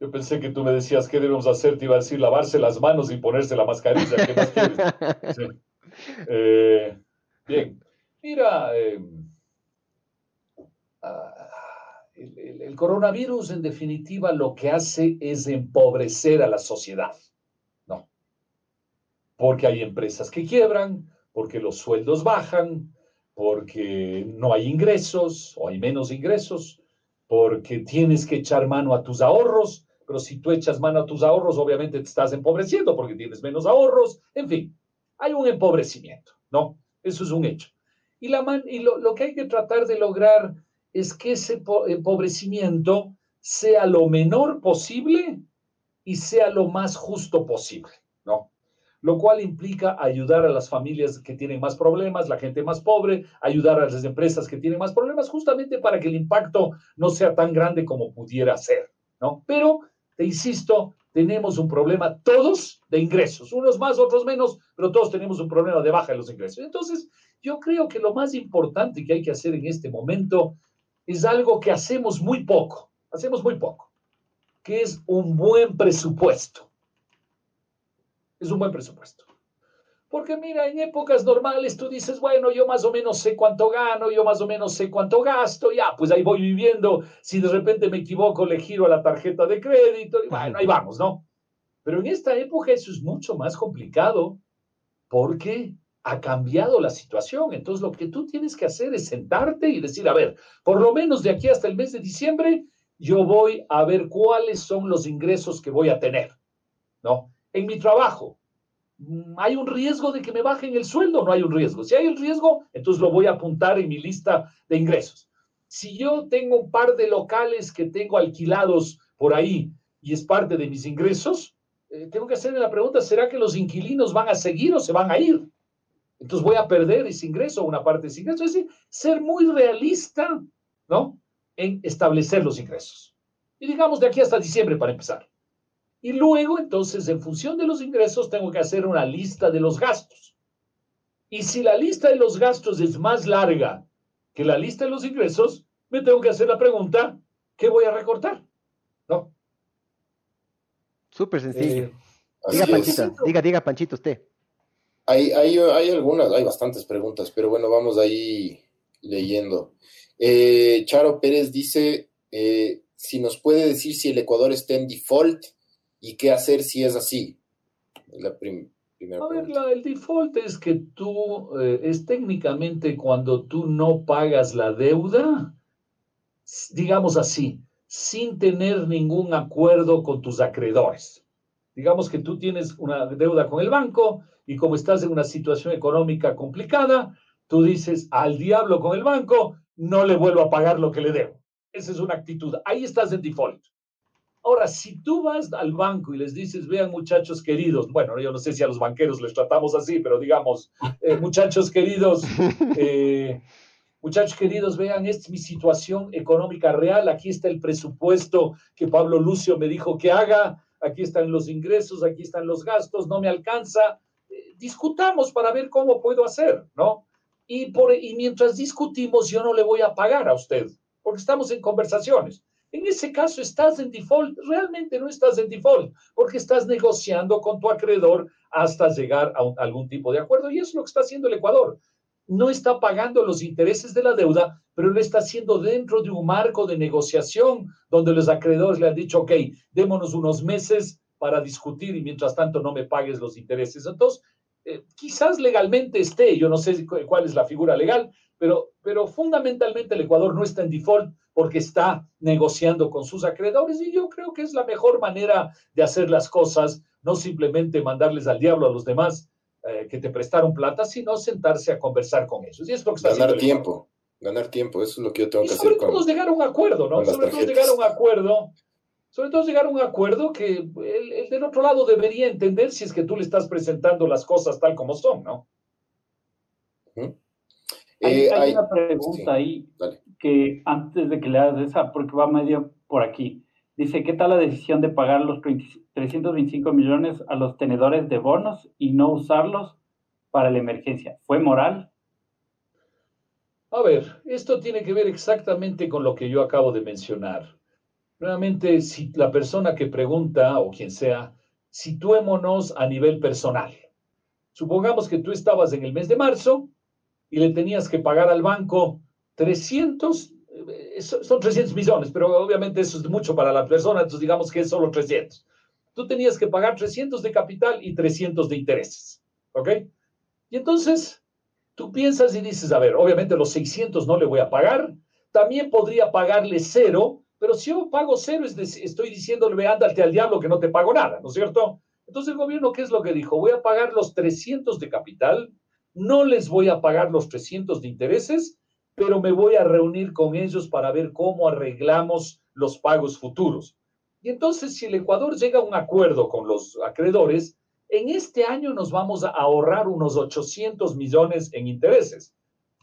yo pensé que tú me decías qué debemos hacer, te iba a decir lavarse las manos y ponerse la mascarilla. ¿Qué más quieres? Sí. Eh, Bien, mira, eh, ah, el, coronavirus en definitiva lo que hace es empobrecer a la sociedad, ¿no? Porque hay empresas que quiebran, porque los sueldos bajan, porque no hay ingresos o hay menos ingresos, porque tienes que echar mano a tus ahorros, pero si tú echas mano a tus ahorros, obviamente te estás empobreciendo porque tienes menos ahorros, en fin, hay un empobrecimiento, ¿no? Eso es un hecho. Y, lo que hay que tratar de lograr es que ese po- empobrecimiento sea lo menor posible y sea lo más justo posible, ¿no? Lo cual implica ayudar a las familias que tienen más problemas, la gente más pobre, ayudar a las empresas que tienen más problemas, justamente para que el impacto no sea tan grande como pudiera ser, ¿no? Pero, te insisto, tenemos un problema todos de ingresos, unos más, otros menos, pero todos tenemos un problema de baja en los ingresos. Entonces, yo creo que lo más importante que hay que hacer en este momento es algo que hacemos muy poco, hacemos muy poco, que es un buen presupuesto. Es un buen presupuesto. Porque mira, en épocas normales tú dices, bueno, yo más o menos sé cuánto gano, yo más o menos sé cuánto gasto, ya, pues ahí voy viviendo. Si de repente me equivoco, le giro a la tarjeta de crédito, y bueno, ahí vamos, ¿no? Pero en esta época eso es mucho más complicado porque ha cambiado la situación. Entonces lo que tú tienes que hacer es sentarte y decir, a ver, por lo menos de aquí hasta el mes de diciembre, yo voy a ver cuáles son los ingresos que voy a tener, ¿no? En mi trabajo, mm, ¿hay un riesgo de que me bajen el sueldo? No hay un riesgo. Si hay el riesgo, entonces lo voy a apuntar en mi lista de ingresos. Si yo tengo un par de locales que tengo alquilados por ahí y es parte de mis ingresos, eh, tengo que hacerme la pregunta, ¿será que los inquilinos van a seguir o se van a ir? Entonces voy a perder ese ingreso, una parte de ese ingreso. Es decir, ser muy realista, ¿no? En establecer los ingresos. Y digamos de aquí hasta diciembre para empezar. Y luego, entonces, en función de los ingresos, tengo que hacer una lista de los gastos. Y si la lista de los gastos es más larga que la lista de los ingresos, me tengo que hacer la pregunta, ¿qué voy a recortar? ¿No?
Súper sencillo.
Eh,
diga. Panchito, diga, diga, Panchito, usted.
Hay, hay, hay algunas, hay bastantes preguntas, pero bueno, vamos ahí leyendo. Eh, Charo Pérez dice eh, si nos puede decir si el Ecuador está en default y qué hacer si es así. La prim- primera
A ver,
pregunta.
la- el default es que tú, eh, es técnicamente cuando tú no pagas la deuda, digamos así, sin tener ningún acuerdo con tus acreedores. Digamos que tú tienes una deuda con el banco y como estás en una situación económica complicada, tú dices al diablo con el banco, no le vuelvo a pagar lo que le debo. Esa es una actitud. Ahí estás en default. Ahora, si tú vas al banco y les dices, vean muchachos queridos, bueno, yo no sé si a los banqueros les tratamos así, pero digamos, eh, muchachos queridos, eh, muchachos queridos, vean, esta es mi situación económica real, aquí está el presupuesto que Pablo Lucio me dijo que haga, aquí están los ingresos, aquí están los gastos, no me alcanza, eh, discutamos para ver cómo puedo hacer, ¿no? Y, por, y mientras discutimos, yo no le voy a pagar a usted, porque estamos en conversaciones. En ese caso estás en default, realmente no estás en default, porque estás negociando con tu acreedor hasta llegar a, un- algún tipo de acuerdo. Y eso es lo que está haciendo el Ecuador. No está pagando los intereses de la deuda, pero lo está haciendo dentro de un marco de negociación donde los acreedores le han dicho, ok, démonos unos meses para discutir y mientras tanto no me pagues los intereses. Entonces, eh, quizás legalmente esté, yo no sé cu- cuál es la figura legal, pero, pero fundamentalmente el Ecuador no está en default porque está negociando con sus acreedores y yo creo que es la mejor manera de hacer las cosas, no simplemente mandarles al diablo a los demás eh, que te prestaron plata, sino sentarse a conversar con ellos. Y es lo que está
Ganar
el
tiempo, ganar tiempo, eso es lo que yo tengo
Y
que
sobre
hacer
todo
con...
llegar a un acuerdo, ¿no? Sobre todo llegar a un acuerdo, sobre todo llegar a un acuerdo que el, el del otro lado debería entender si es que tú le estás presentando las cosas tal como son, ¿no?
Hay,
Eh,
hay
hay-
una pregunta
sí,
ahí
dale.
que antes de que le hagas esa, porque va medio por aquí. Dice, ¿qué tal la decisión de pagar los 30 325 millones a los tenedores de bonos y no usarlos para la emergencia? ¿Fue moral?
A ver, esto tiene que ver exactamente con lo que yo acabo de mencionar. Nuevamente, si la persona que pregunta, o quien sea, situémonos a nivel personal. Supongamos que tú estabas en el mes de marzo y le tenías que pagar al banco 300, eh, son 300 millones, pero obviamente eso es mucho para la persona, entonces digamos que es solo 300. Tú tenías que pagar 300 de capital y 300 de intereses, ¿ok? Y entonces tú piensas y dices, a ver, obviamente los 600 no le voy a pagar, también podría pagarle cero, pero si yo pago cero, estoy diciéndole, ándate al diablo que no te pago nada, ¿no es cierto? Entonces el gobierno, ¿qué es lo que dijo? Voy a pagar los 300 de capital, no les voy a pagar los 300 de intereses, pero me voy a reunir con ellos para ver cómo arreglamos los pagos futuros. Y entonces, si el Ecuador llega a un acuerdo con los acreedores, en este año nos vamos a ahorrar unos 800 millones en intereses,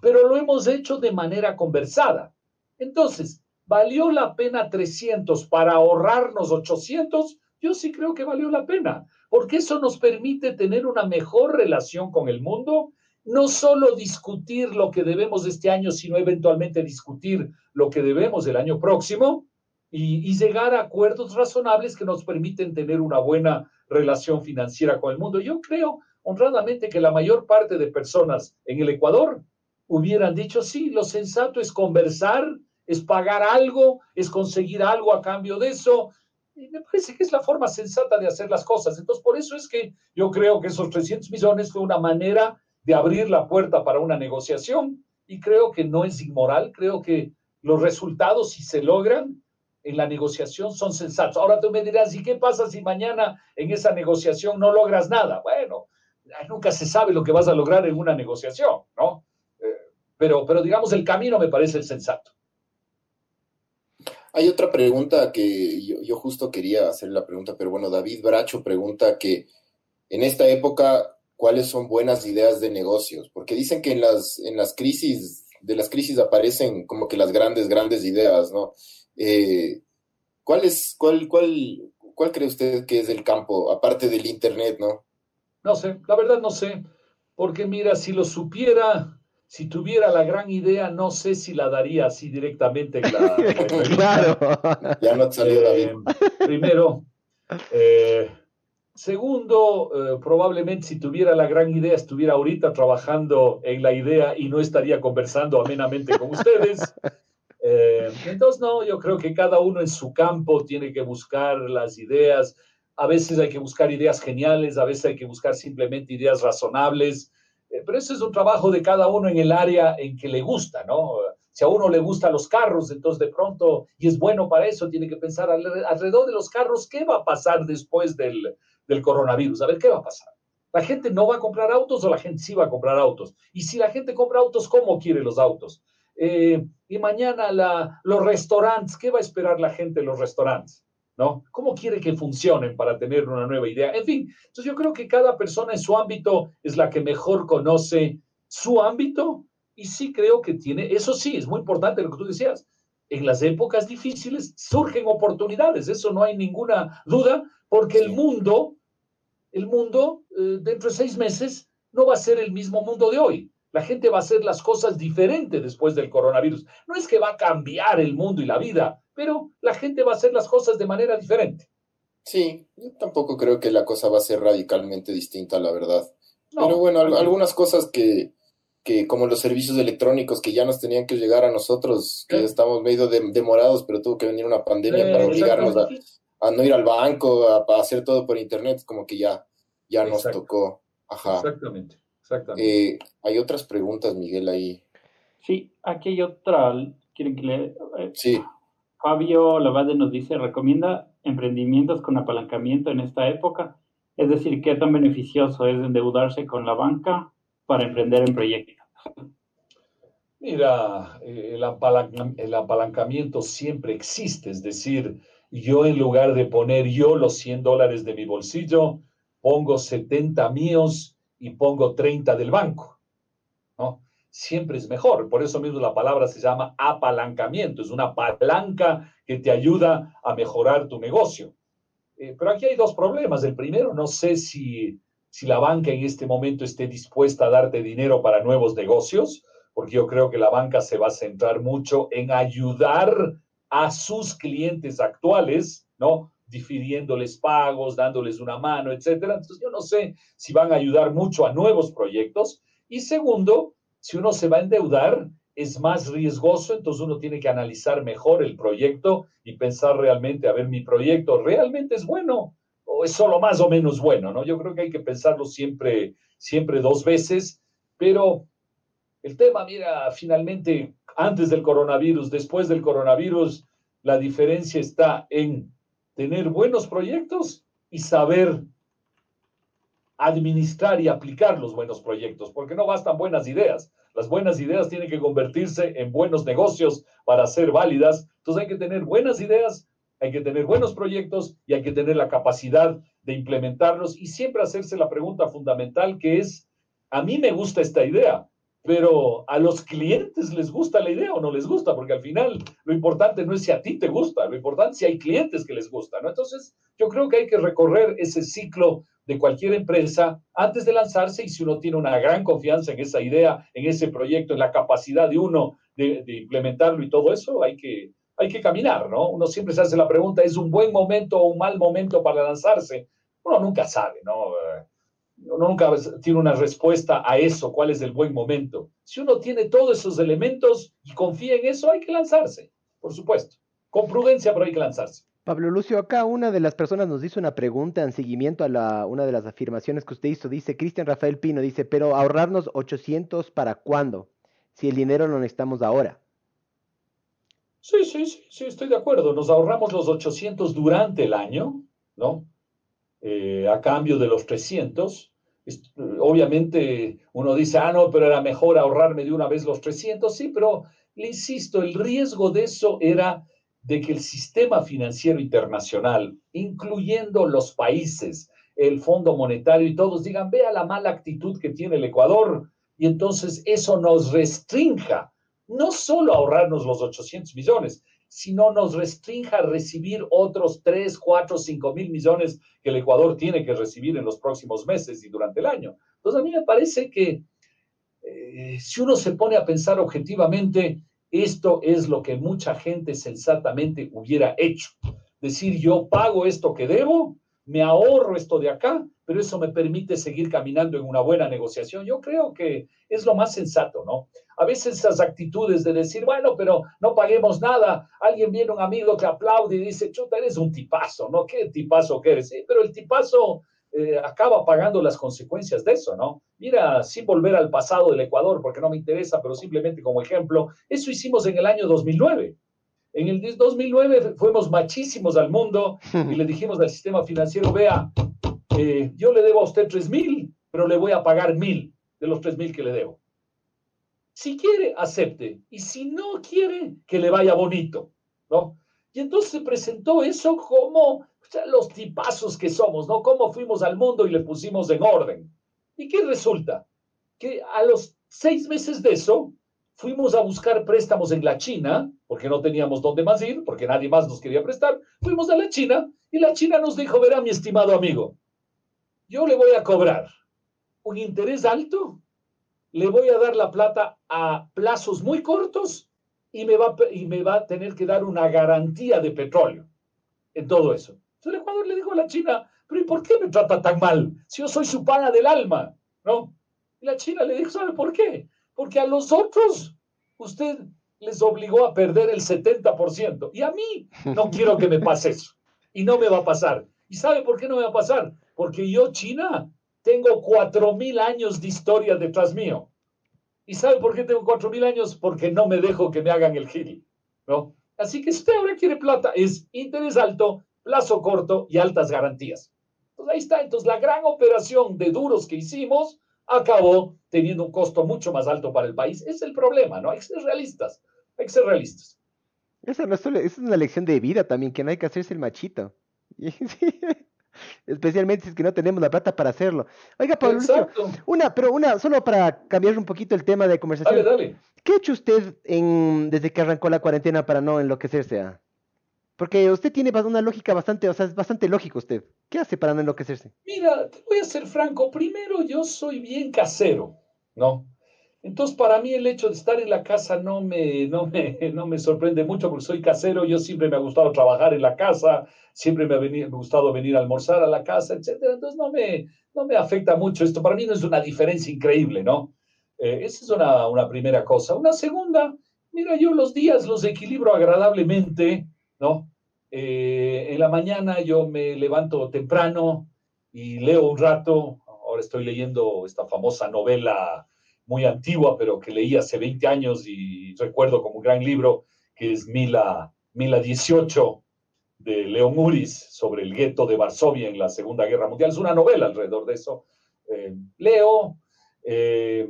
pero lo hemos hecho de manera conversada. Entonces, ¿valió la pena 300 para ahorrarnos 800? Yo sí creo que valió la pena, porque eso nos permite tener una mejor relación con el mundo no solo discutir lo que debemos este año, sino eventualmente discutir lo que debemos el año próximo y, llegar a acuerdos razonables que nos permiten tener una buena relación financiera con el mundo. Yo creo honradamente que la mayor parte de personas en el Ecuador hubieran dicho, sí, lo sensato es conversar, es pagar algo, es conseguir algo a cambio de eso. Me parece que es la forma sensata de hacer las cosas. Entonces, por eso es que yo creo que esos 300 millones fue una manera de abrir la puerta para una negociación y creo que no es inmoral, creo que los resultados, si se logran en la negociación, son sensatos. Ahora tú me dirás, ¿y qué pasa si mañana en esa negociación no logras nada? Bueno, nunca se sabe lo que vas a lograr en una negociación, ¿no? Eh, pero, pero digamos, el camino me parece el sensato.
Hay otra pregunta que yo, yo justo quería hacer la pregunta, pero bueno, David Bracho pregunta que en esta época cuáles son buenas ideas de negocios, porque dicen que en las, en las crisis, de las crisis aparecen como que las grandes, grandes ideas, ¿no? Eh, ¿cuál, es, cuál, cuál, ¿Cuál cree usted que es el campo, aparte del Internet, no?
No sé, la verdad no sé, porque mira, si lo supiera, si tuviera la gran idea, no sé si la daría así directamente.
claro.
Ya no te salió David. Eh,
primero, eh, Segundo, eh, probablemente si tuviera la gran idea, estuviera ahorita trabajando en la idea y no estaría conversando amenamente con ustedes. Eh, entonces, no, yo creo que cada uno en su campo tiene que buscar las ideas. A veces hay que buscar ideas geniales, a veces hay que buscar simplemente ideas razonables. Eh, pero eso es un trabajo de cada uno en el área en que le gusta, ¿no? Si a uno le gustan los carros, entonces de pronto, y es bueno para eso, tiene que pensar alrededor de los carros, ¿qué va a pasar después del, del coronavirus. A ver qué va a pasar. ¿La gente no va a comprar autos o la gente sí va a comprar autos? Y si la gente compra autos, ¿cómo quiere los autos? Eh, y mañana la, los restaurantes, ¿qué va a esperar la gente en los restaurantes? ¿No? ¿Cómo quiere que funcionen para tener una nueva idea? En fin, entonces yo creo que cada persona en su ámbito es la que mejor conoce su ámbito y sí creo que tiene, eso sí, es muy importante lo que tú decías, en las épocas difíciles surgen oportunidades, eso no hay ninguna duda, porque el mundo, el mundo eh, dentro de seis meses no va a ser el mismo mundo de hoy. La gente va a hacer las cosas diferentes después del coronavirus. No es que va a cambiar el mundo y la vida, pero la gente va a hacer las cosas de manera diferente.
Sí, yo tampoco creo que la cosa va a ser radicalmente distinta, la verdad. pero bueno, algunas cosas que, que, como los servicios electrónicos que ya nos tenían que llegar a nosotros, que estamos medio demorados, pero tuvo que venir una pandemia para obligarnos a, a no ir al banco, a, hacer todo por internet, como que ya, ya nos tocó. Ajá.
Exactamente, exactamente.
Eh, hay otras preguntas, Miguel, ahí.
Sí, aquí hay otra. ¿Quieren que le.?
Eh, sí.
Fabio Lavade nos dice: recomienda emprendimientos con apalancamiento en esta época. Es decir, ¿qué tan beneficioso es endeudarse con la banca para emprender en proyectos?
Mira, el, el apalancamiento siempre existe, es decir, yo en lugar de poner yo los 100 dólares de mi bolsillo, pongo 70 míos y pongo 30 del banco. ¿no? Siempre es mejor. Por eso mismo la palabra se llama apalancamiento. Es una palanca que te ayuda a mejorar tu negocio. Eh, pero aquí hay dos problemas. El primero, no sé si, si la banca en este momento esté dispuesta a darte dinero para nuevos negocios, porque yo creo que la banca se va a centrar mucho en ayudar a sus clientes actuales, ¿no? difiriéndoles pagos, dándoles una mano, etcétera. Entonces, yo no sé si van a ayudar mucho a nuevos proyectos. Y segundo, Si uno se va a endeudar, es más riesgoso, entonces uno tiene que analizar mejor el proyecto y pensar realmente, a ver, mi proyecto realmente es bueno o es solo más o menos bueno, ¿no? Yo creo que hay que pensarlo siempre, siempre dos veces, pero el tema, mira, finalmente, antes del coronavirus, después del coronavirus, la diferencia está en tener buenos proyectos y saber administrar y aplicar los buenos proyectos, porque no bastan buenas ideas. Las buenas ideas tienen que convertirse en buenos negocios para ser válidas. Entonces hay que tener buenas ideas, hay que tener buenos proyectos y hay que tener la capacidad de implementarlos y siempre hacerse la pregunta fundamental que es, a mí me gusta esta idea, pero a los clientes les gusta la idea o no les gusta, porque al final lo importante no es si a ti te gusta, lo importante es si hay clientes que les gusta, ¿no? Entonces, yo creo que hay que recorrer ese ciclo de cualquier empresa antes de lanzarse y si uno tiene una gran confianza en esa idea, en ese proyecto, en la capacidad de uno de, implementarlo y todo eso, hay que, hay que caminar, ¿no? Uno siempre se hace la pregunta, ¿es un buen momento o un mal momento para lanzarse? Uno nunca sabe, ¿no? uno nunca tiene una respuesta a eso, cuál es el buen momento. Si uno tiene todos esos elementos y confía en eso, hay que lanzarse, por supuesto. Con prudencia, pero hay que lanzarse.
Pablo Lucio, acá una de las personas nos hizo una pregunta en seguimiento a una de las afirmaciones que usted hizo. Dice, Cristian Rafael Pino, dice, pero ahorrarnos 800 para cuándo? Si el dinero lo necesitamos ahora.
Sí, sí, sí, sí, estoy de acuerdo. Nos ahorramos los 800 durante el año, ¿no? Eh, a cambio de los 300. Obviamente uno dice, ah, no, pero era mejor ahorrarme de una vez los 300. Sí, pero le insisto, el riesgo de eso era de que el sistema financiero internacional, incluyendo los países, el Fondo Monetario y todos digan, vea la mala actitud que tiene el Ecuador, y entonces eso nos restrinja no solo ahorrarnos los 800 millones, sino nos restrinja a recibir otros 3, 4, 5 mil millones que el Ecuador tiene que recibir en los próximos meses y durante el año. Entonces, a mí me parece que eh, si uno se pone a pensar objetivamente, esto es lo que mucha gente sensatamente hubiera hecho. Decir, yo pago esto que debo, me ahorro esto de acá, pero eso me permite seguir caminando en una buena negociación. Yo creo que es lo más sensato, ¿no? A veces esas actitudes de decir, bueno, pero no paguemos nada, alguien viene, un amigo que aplaude y dice, chuta, eres un tipazo, ¿no? ¿Qué tipazo que eres? Sí, pero el tipazo eh, acaba pagando las consecuencias de eso, ¿no? Mira, sin volver al pasado del Ecuador, porque no me interesa, pero simplemente como ejemplo, eso hicimos en el año 2009. En el 2009 fuimos machísimos al mundo y le dijimos al sistema financiero, vea, eh, yo le debo a usted 3 mil, pero le voy a pagar mil de los 3 mil que le debo. Si quiere, acepte. Y si no quiere, que le vaya bonito, ¿no? Y entonces se presentó eso como los tipazos que somos, ¿no? Cómo fuimos al mundo y le pusimos en orden. ¿Y qué resulta? Que a los seis meses de eso, fuimos a buscar préstamos en la China, porque no teníamos dónde más ir, porque nadie más nos quería prestar. Fuimos a la China y la China nos dijo, verá, mi estimado amigo, yo le voy a cobrar un interés alto le voy a dar la plata a plazos muy cortos y me va, y me va a tener que dar una garantía de petróleo en todo eso. Entonces el Ecuador le dijo a la China, pero ¿y por qué me trata tan mal? Si yo soy su pana del alma, ¿no? Y la China le dijo, ¿sabe por qué? Porque a los otros usted les obligó a perder el 70%. Y a mí no quiero que me pase eso. Y no me va a pasar. ¿Y sabe por qué no me va a pasar? Porque yo, China, tengo cuatro mil años de historia detrás mío. ¿Y sabe por qué tengo cuatro mil años? Porque no me dejo que me hagan el gil, ¿no? Así que si usted ahora quiere plata, es interés alto, plazo corto y altas garantías. Entonces ahí está. Entonces la gran operación de duros que hicimos acabó teniendo un costo mucho más alto para el país. Es el problema, ¿no? Hay que ser realistas. Hay que ser realistas.
Esa, es una lección de vida también, que no hay que hacerse el machito. especialmente si es que no tenemos la plata para hacerlo. Oiga, Pablo, una, pero una, solo para cambiar un poquito el tema de conversación.
Dale, dale.
¿Qué ha hecho usted en, desde que arrancó la cuarentena para no enloquecerse? Porque usted tiene una lógica bastante, o sea, es bastante lógico usted. ¿Qué hace para no enloquecerse?
Mira, te voy a ser franco. Primero, yo soy bien casero, ¿no? Entonces, para mí el hecho de estar en la casa no me, no me, no me sorprende mucho porque soy casero, yo siempre me ha gustado trabajar en la casa, siempre me ha, venido, me ha gustado venir a almorzar a la casa, etc. Entonces, no me, no me afecta mucho esto. Para mí no es una diferencia increíble, ¿no? Eh, esa es una, una primera cosa. Una segunda, mira, yo los días los equilibro agradablemente, ¿no? Eh, en la mañana yo me levanto temprano y leo un rato. Ahora estoy leyendo esta famosa novela muy antigua, pero que leí hace 20 años y recuerdo como un gran libro, que es Mila, Mila 18 de León Uris sobre el gueto de Varsovia en la Segunda Guerra Mundial. Es una novela alrededor de eso. Eh, leo, eh,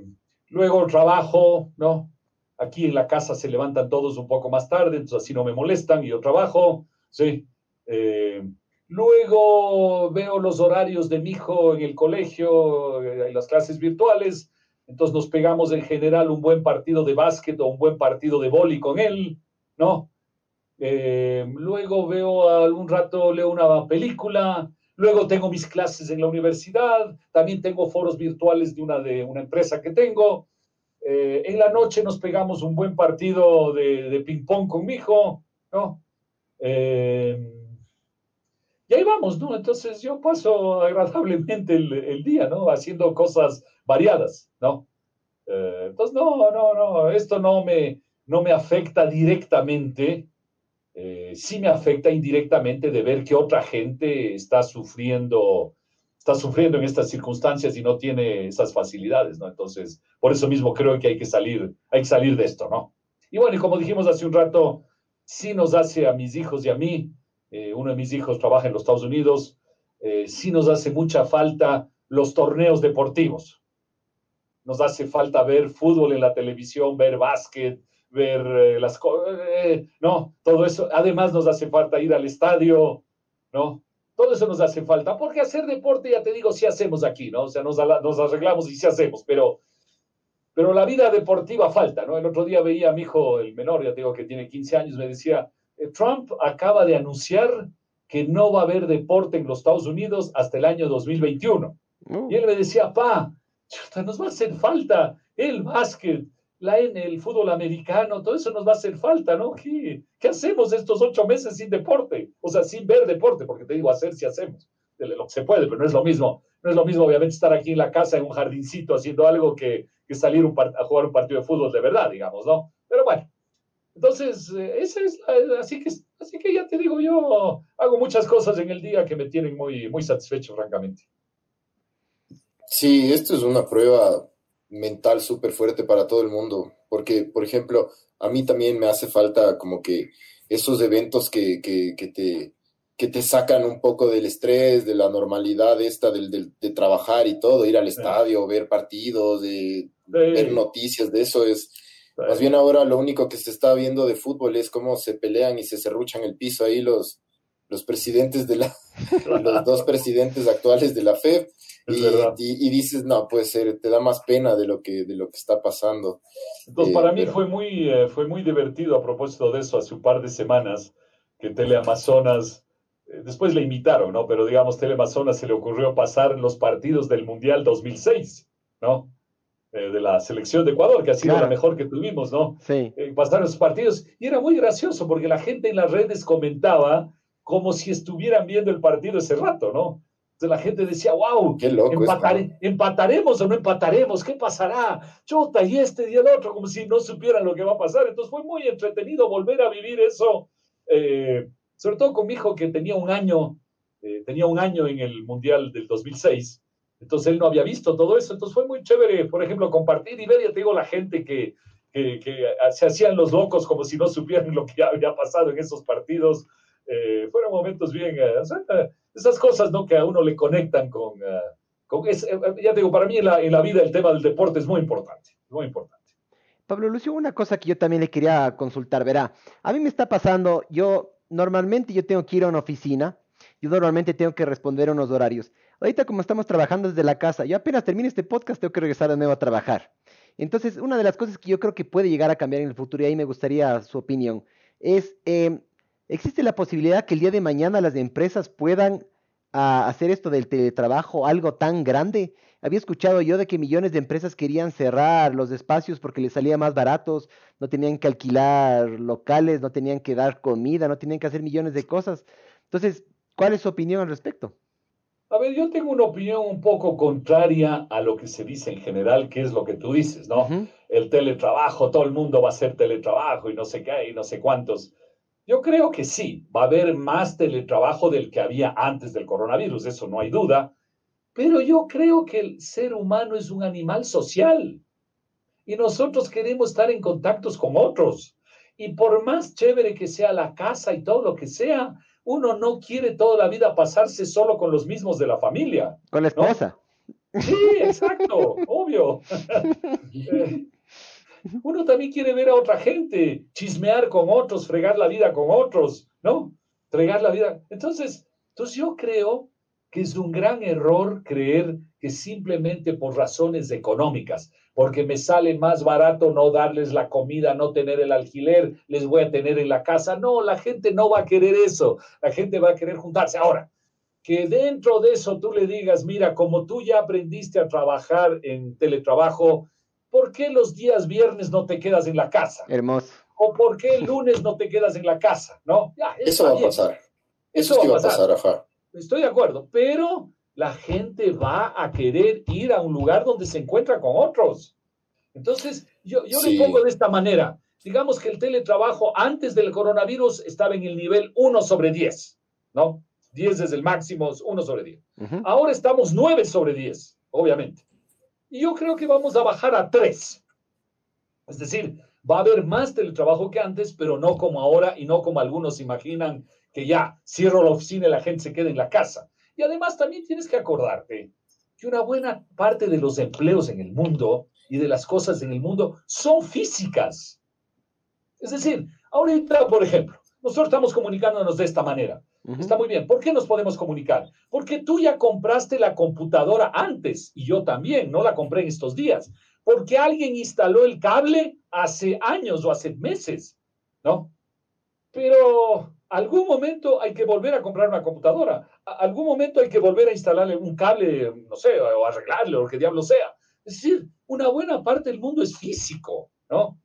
luego trabajo, ¿no? Aquí en la casa se levantan todos un poco más tarde, entonces así no me molestan y yo trabajo, ¿sí? Eh, luego veo los horarios de mi hijo en el colegio, en las clases virtuales, entonces nos pegamos en general un buen partido de básquet o un buen partido de boli con él, ¿no? Eh, luego veo algún rato, leo una película, luego tengo mis clases en la universidad, también tengo foros virtuales de una, de una empresa que tengo. Eh, en la noche nos pegamos un buen partido de ping-pong con mi hijo, ¿no? Eh, y ahí vamos, ¿no? Entonces yo paso agradablemente el, el día, ¿no? Haciendo cosas variadas, ¿no? Eh, entonces, no, no, no, esto no me, no me afecta directamente, eh, sí me afecta indirectamente de ver que otra gente está sufriendo, está sufriendo en estas circunstancias y no tiene esas facilidades, ¿no? Entonces, por eso mismo creo que hay que salir, hay que salir de esto, ¿no? Y bueno, y como dijimos hace un rato, sí nos hace a mis hijos y a mí, eh, uno de mis hijos trabaja en los Estados Unidos, eh, sí nos hace mucha falta los torneos deportivos. Nos hace falta ver fútbol en la televisión, ver básquet, ver eh, las cosas, eh, no, todo eso. Además nos hace falta ir al estadio, ¿no? Todo eso nos hace falta, porque hacer deporte, ya te digo, sí hacemos aquí, ¿no? O sea, nos, nos arreglamos y sí hacemos, pero, pero la vida deportiva falta, ¿no? El otro día veía a mi hijo, el menor, ya digo que tiene 15 años, me decía, eh, Trump acaba de anunciar que no va a haber deporte en los Estados Unidos hasta el año 2021. Uh. Y él me decía, pa, nos va a hacer falta el básquet, la N, el fútbol americano, todo eso nos va a hacer falta, ¿no? ¿Qué, ¿Qué, hacemos estos ocho meses sin deporte? O sea, sin ver deporte, porque te digo, hacer si hacemos, lo que se puede, pero no es lo mismo. No es lo mismo, obviamente, estar aquí en la casa, en un jardincito, haciendo algo que, que salir un a jugar un partido de fútbol de verdad, digamos, ¿no? Pero bueno, entonces, eh, esa es así que, así que ya te digo, yo hago muchas cosas en el día que me tienen muy, muy satisfecho, francamente.
Sí, esto es una prueba mental súper fuerte para todo el mundo, porque, por ejemplo, a mí también me hace falta como que esos eventos que, que, que te, que te sacan un poco del estrés, de la normalidad esta del, del de trabajar y todo, ir al estadio, ver partidos, de, ver noticias, de eso es... Más bien ahora lo único que se está viendo de fútbol es cómo se pelean y se cerruchan el piso ahí los, los presidentes de la, los dos presidentes actuales de la FED y, y, dices, no, puede ser, te da más pena de lo que, de lo que está pasando.
Entonces, para mí fue, muy, eh, fue muy divertido a propósito de eso, hace un par de semanas, que Teleamazonas, eh, después le imitaron, ¿no? Pero digamos, Teleamazonas se le ocurrió pasar los partidos del Mundial 2006, ¿no? Eh, de la selección de Ecuador, que ha sido la mejor que tuvimos, ¿no?
Sí.
pasaron esos partidos y era muy gracioso porque la gente en las redes comentaba como si estuvieran viendo el partido ese rato, ¿no? la gente decía, wow,
Qué loco
empataremos o no empataremos, ¿qué pasará? Chota y este y el otro, como si no supieran lo que va a pasar. Entonces fue muy entretenido volver a vivir eso, eh, sobre todo con mi hijo que tenía un año, eh, tenía un año en el Mundial del 2006. Entonces él no había visto todo eso. Entonces fue muy chévere, por ejemplo, compartir y ver, ya te digo, la gente que, que, que se hacían los locos como si no supieran lo que había pasado en esos partidos. Eh, fueron momentos bien, esas cosas, ¿no? Que a uno le conectan con... Uh, con es, eh, ya digo, para mí en la, en la, vida el tema del deporte es muy importante, muy importante.
Pablo Lucio, una cosa que yo también le quería consultar, verá, a mí me está pasando, yo normalmente yo tengo que ir a una oficina, yo normalmente tengo que responder unos horarios. Ahorita como estamos trabajando desde la casa, yo apenas termine este podcast tengo que regresar de nuevo a trabajar. Entonces, una de las cosas que yo creo que puede llegar a cambiar en el futuro, y ahí me gustaría su opinión, es eh, ¿Existe la posibilidad que el día de mañana las empresas puedan ah, hacer esto del teletrabajo algo tan grande? Había escuchado yo de que millones de empresas querían cerrar los espacios porque les salía más baratos, no tenían que alquilar locales, no tenían que dar comida, no tenían que hacer millones de cosas. Entonces, ¿cuál es su opinión al respecto?
A ver, yo tengo una opinión un poco contraria a lo que se dice en general, que es lo que tú dices, ¿no? El teletrabajo, todo el mundo va a hacer teletrabajo y no sé qué, y no sé cuántos. Yo creo que sí, va a haber más teletrabajo del que había antes del coronavirus, eso no hay duda, pero yo creo que el ser humano es un animal social y nosotros queremos estar en contactos con otros. Y por más chévere que sea la casa y todo lo que sea, uno no quiere toda la vida pasarse solo con los mismos de la familia.
Con la esposa.
Sí, exacto, obvio. Uno también quiere ver a otra gente, chismear con otros, fregar la vida con otros, ¿no? Fregar la vida. Entonces, entonces yo creo que es un gran error creer que simplemente por razones económicas, porque me sale más barato no darles la comida, no tener el alquiler, les voy a tener en la casa. No, la gente no va a querer eso. La gente va a querer juntarse. Ahora, que dentro de eso tú le digas, mira, como tú ya aprendiste a trabajar en teletrabajo, ¿por qué los días viernes no te quedas en la casa?
Hermoso.
¿O por qué el lunes no te quedas en la casa? ¿No? Ya,
Eso va a pasar.
Eso
Eso sí
va a
pasar, ajá.
Estoy de acuerdo, pero la gente va a querer ir a un lugar donde se encuentra con otros. Entonces, yo, yo
Sí.
le pongo de esta manera. Digamos que el teletrabajo antes del coronavirus estaba en el nivel 1 sobre 10, ¿no? 10 es el máximo, 1 sobre 10.
Ujú.
Ahora estamos 9 sobre 10, obviamente. Y yo creo que vamos a bajar a 3. Es decir, va a haber más teletrabajo que antes, pero no como ahora y no como algunos imaginan que ya cierro la oficina y la gente se queda en la casa. Y además también tienes que acordarte que una buena parte de los empleos en el mundo y de las cosas en el mundo son físicas. Es decir, ahorita, por ejemplo, nosotros estamos comunicándonos de esta manera. Está muy bien. ¿Por qué nos podemos comunicar? Porque tú ya compraste la computadora antes y yo también, no la compré en estos días. Porque alguien instaló el cable hace años o hace meses, ¿no? Pero algún momento hay que volver a comprar una computadora. Algún momento hay que volver a instalarle un cable, no sé, o arreglarle o lo que diablo sea. Es decir, una buena parte del mundo es físico, ¿no?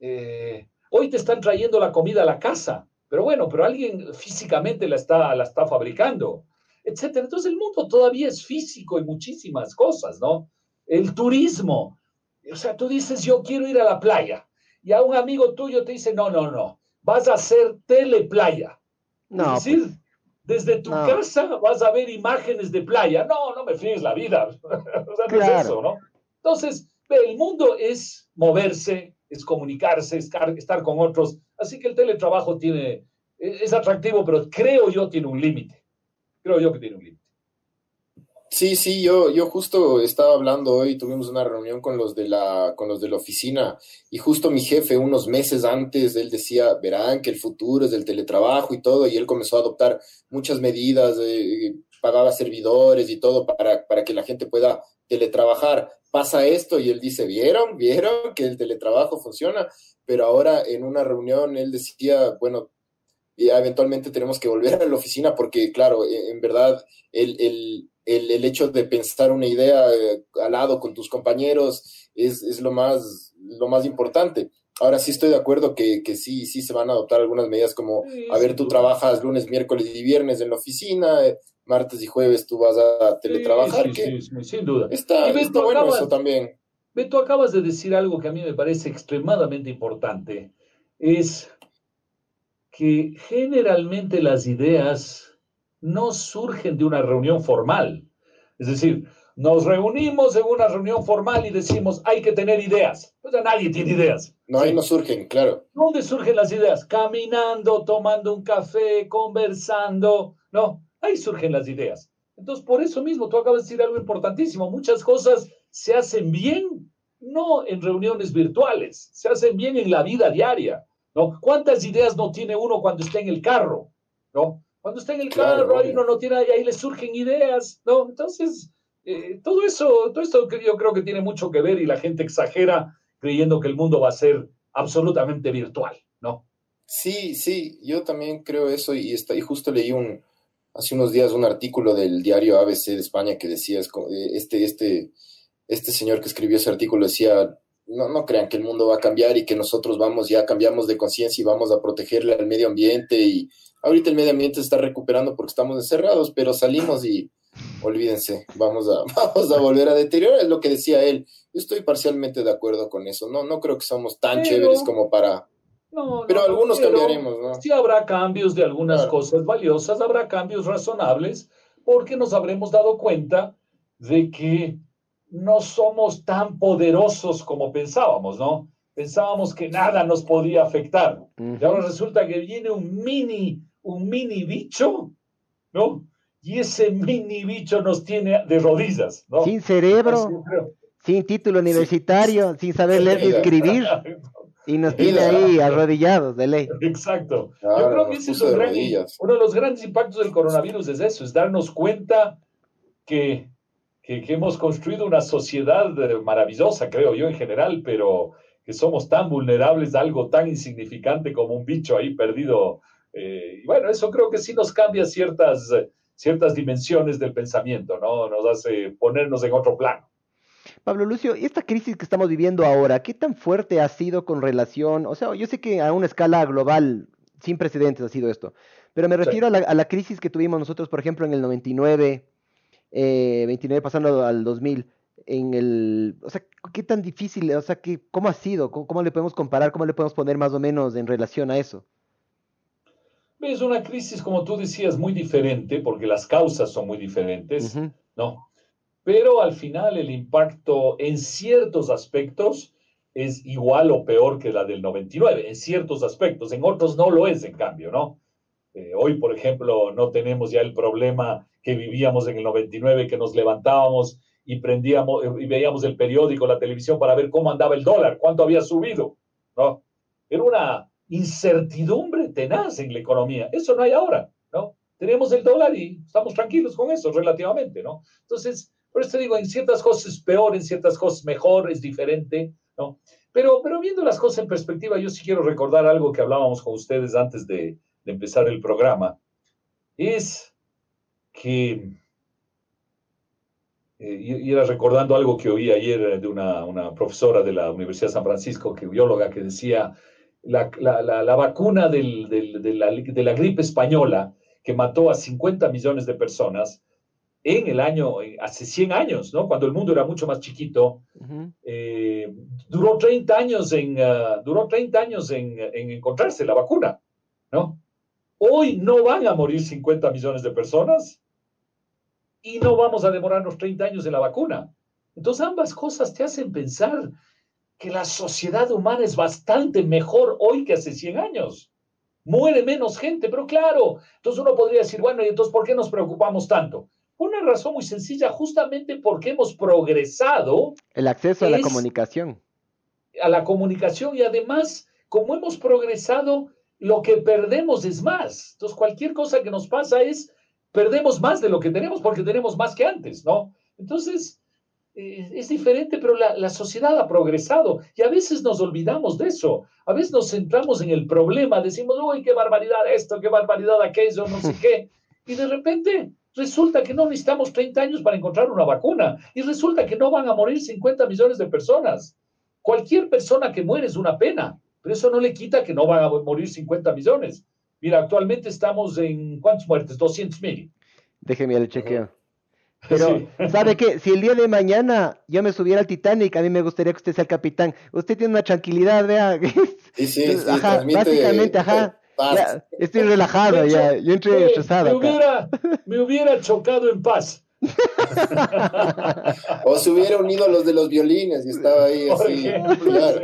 Eh, hoy te están trayendo la comida a la casa, pero bueno, pero alguien físicamente la está, la está fabricando, etcétera. Entonces el mundo todavía es físico en muchísimas cosas, ¿no? El turismo. O sea, tú dices, yo quiero ir a la playa, y a un amigo tuyo te dice, no, no, no, vas a hacer teleplaya.
No,
es decir,
pues,
desde tu
no.
casa vas a ver imágenes de playa. No, no me fríes la vida. o sea, no es eso, ¿no? Entonces, el mundo es moverse, es comunicarse, estar, estar con otros. Así que el teletrabajo tiene, es es atractivo, pero creo yo tiene un límite. Creo yo que tiene un límite.
Sí, sí, yo, yo justo estaba hablando hoy, tuvimos una reunión con los de la, con los de la oficina, y justo mi jefe, unos meses antes, él decía, verán que el futuro es del teletrabajo y todo, y él comenzó a adoptar muchas medidas, eh, pagaba servidores y todo para, para que la gente pueda teletrabajar. Pasa esto y él dice, ¿vieron? ¿Vieron que el teletrabajo funciona? Pero ahora en una reunión él decía, bueno, ya eventualmente tenemos que volver a la oficina porque, claro, en en verdad, el, el, el, el hecho de pensar una idea eh, al lado con tus compañeros es, es lo, más, lo más importante. Ahora sí estoy de acuerdo que, que sí, sí se van a adoptar algunas medidas como, a ver, tú trabajas lunes, miércoles y viernes en la oficina, eh, martes y jueves tú vas a teletrabajar,
Sí, sí,
que
sí, sin duda.
está, bueno
acabas-
eso también.
Beto, acabas de decir algo que a mí me parece extremadamente importante. Es que generalmente las ideas no surgen de una reunión formal. Es decir, nos reunimos en una reunión formal y decimos, hay que tener ideas. Pues ya nadie tiene ideas.
No, ahí no surgen, claro.
¿Dónde surgen las ideas? Caminando, tomando un café, conversando. No, ahí surgen las ideas. Entonces, por eso mismo, tú acabas de decir algo importantísimo. Muchas cosas se hacen bien, no en reuniones virtuales, se hacen bien en la vida diaria. ¿no? ¿Cuántas ideas no tiene uno cuando está en el carro? ¿no? Cuando está en el
Claro,
carro, ahí uno no tiene, ahí le surgen ideas. ¿no? Entonces, eh, todo eso, todo esto yo creo que tiene mucho que ver y la gente exagera creyendo que el mundo va a ser absolutamente virtual, ¿no?
Sí, sí, yo también creo eso y, está, y justo leí un, hace unos días un artículo del diario ABC de España que decía, eh, este, este, este señor que escribió ese artículo decía, no, no crean que el mundo va a cambiar y que nosotros vamos, ya cambiamos de conciencia y vamos a protegerle al medio ambiente y ahorita el medio ambiente se está recuperando porque estamos encerrados, pero salimos y olvídense, vamos a, vamos a volver a deteriorar, es lo que decía él. Yo estoy parcialmente de acuerdo con eso, no, no creo que somos tan chéveres como para...
No,
pero
no,
algunos
pero
cambiaremos, ¿no?
Sí habrá cambios de algunas
Claro.
cosas valiosas, habrá cambios razonables, porque nos habremos dado cuenta de que no somos tan poderosos como pensábamos, ¿no? Pensábamos que nada nos podía afectar. Y ahora resulta que viene un mini, un mini bicho, ¿no? Y ese mini bicho nos tiene de rodillas, ¿no?
Sin cerebro, sin título universitario, sin saber leer ni
Mira.
escribir, y nos tiene ahí arrodillados de ley.
Exacto. Yo creo que ese es un gran- uno de los grandes impactos del coronavirus es eso, es darnos cuenta que, que, que hemos construido una sociedad eh, maravillosa, creo yo en general, pero que somos tan vulnerables a algo tan insignificante como un bicho ahí perdido. eh, y bueno, eso creo que sí nos cambia ciertas, ciertas dimensiones del pensamiento, ¿no? Nos hace ponernos en otro plano.
Pablo Lucio, ¿y esta crisis que estamos viviendo ahora, qué tan fuerte ha sido con relación? O sea, yo sé que a una escala global, sin precedentes ha sido esto, pero me
Sí.
refiero a, la, a la crisis que tuvimos nosotros, por ejemplo, en el 99, eh, 29 pasando al 2000, en el, o sea, qué tan difícil, o sea, qué, cómo ha sido, ¿Cómo, cómo le podemos comparar, cómo le podemos poner más o menos en relación a eso?
Es una crisis, como tú decías, muy diferente, porque las causas son muy diferentes. ¿no? Pero al final el impacto en ciertos aspectos es igual o peor que la del 99, en ciertos aspectos, en otros no lo es, en cambio, ¿no? Eh, hoy, por ejemplo, no tenemos ya el problema que vivíamos en el 99, que nos levantábamos y prendíamos eh, y veíamos el periódico, la televisión para ver cómo andaba el dólar, cuánto había subido, ¿no? Era una incertidumbre tenaz en la economía. Eso no hay ahora, ¿no? Tenemos el dólar y estamos tranquilos con eso relativamente, ¿no? Entonces, por eso te digo, en ciertas cosas es peor, en ciertas cosas mejor, es diferente, ¿no? Pero, pero viendo las cosas en perspectiva, yo sí quiero recordar algo que hablábamos con ustedes antes de, de empezar el programa. Es que, eh, y, era recordando algo que oí ayer de una, una profesora de la Universidad de San Francisco, que bióloga, que decía, la, la, la, la vacuna del, del, de, la, de la gripe española, que mató a 50 millones de personas en el año, hace 100 años, ¿no? Cuando el mundo era mucho más chiquito, eh, duró 30 años en, uh, duró 30 años en, en, encontrarse la vacuna, ¿no? Hoy no van a morir 50 millones de personas y no vamos a demorarnos 30 años en la vacuna. Entonces ambas cosas te hacen pensar que la sociedad humana es bastante mejor hoy que hace 100 años. Muere menos gente, pero claro, entonces uno podría decir, bueno, ¿y entonces por qué nos preocupamos tanto? Una razón muy sencilla, justamente porque hemos progresado
El acceso a la comunicación.
a la comunicación y además, como hemos progresado, lo que perdemos es más. Entonces, cualquier cosa que nos pasa es, perdemos más de lo que tenemos porque tenemos más que antes, ¿no? Entonces, eh, es diferente, pero la, la sociedad ha progresado y a veces nos olvidamos de eso. A veces nos centramos en el problema, decimos, uy, qué barbaridad esto, qué barbaridad aquello, no sé qué. Y de repente resulta que no necesitamos 30 años para encontrar una vacuna y resulta que no van a morir 50 millones de personas. Cualquier persona que muere es una pena, pero eso no le quita que no van a morir 50 millones. Mira, actualmente estamos en, ¿cuántas muertes? 200 mil.
Déjeme el chequeo. Pero,
Sí.
¿sabe qué? Si el día de mañana yo me subiera al Titanic, a mí me gustaría que usted sea el capitán. Usted tiene una tranquilidad, vea.
Sí, sí, sí,
ajá,
transmite
básicamente, ajá. Ya, estoy relajado,
hecho,
ya. Yo entré
me,
estresado
me hubiera, me hubiera chocado en paz.
O se hubiera unido a los de los violines y estaba ahí
Por
así. claro.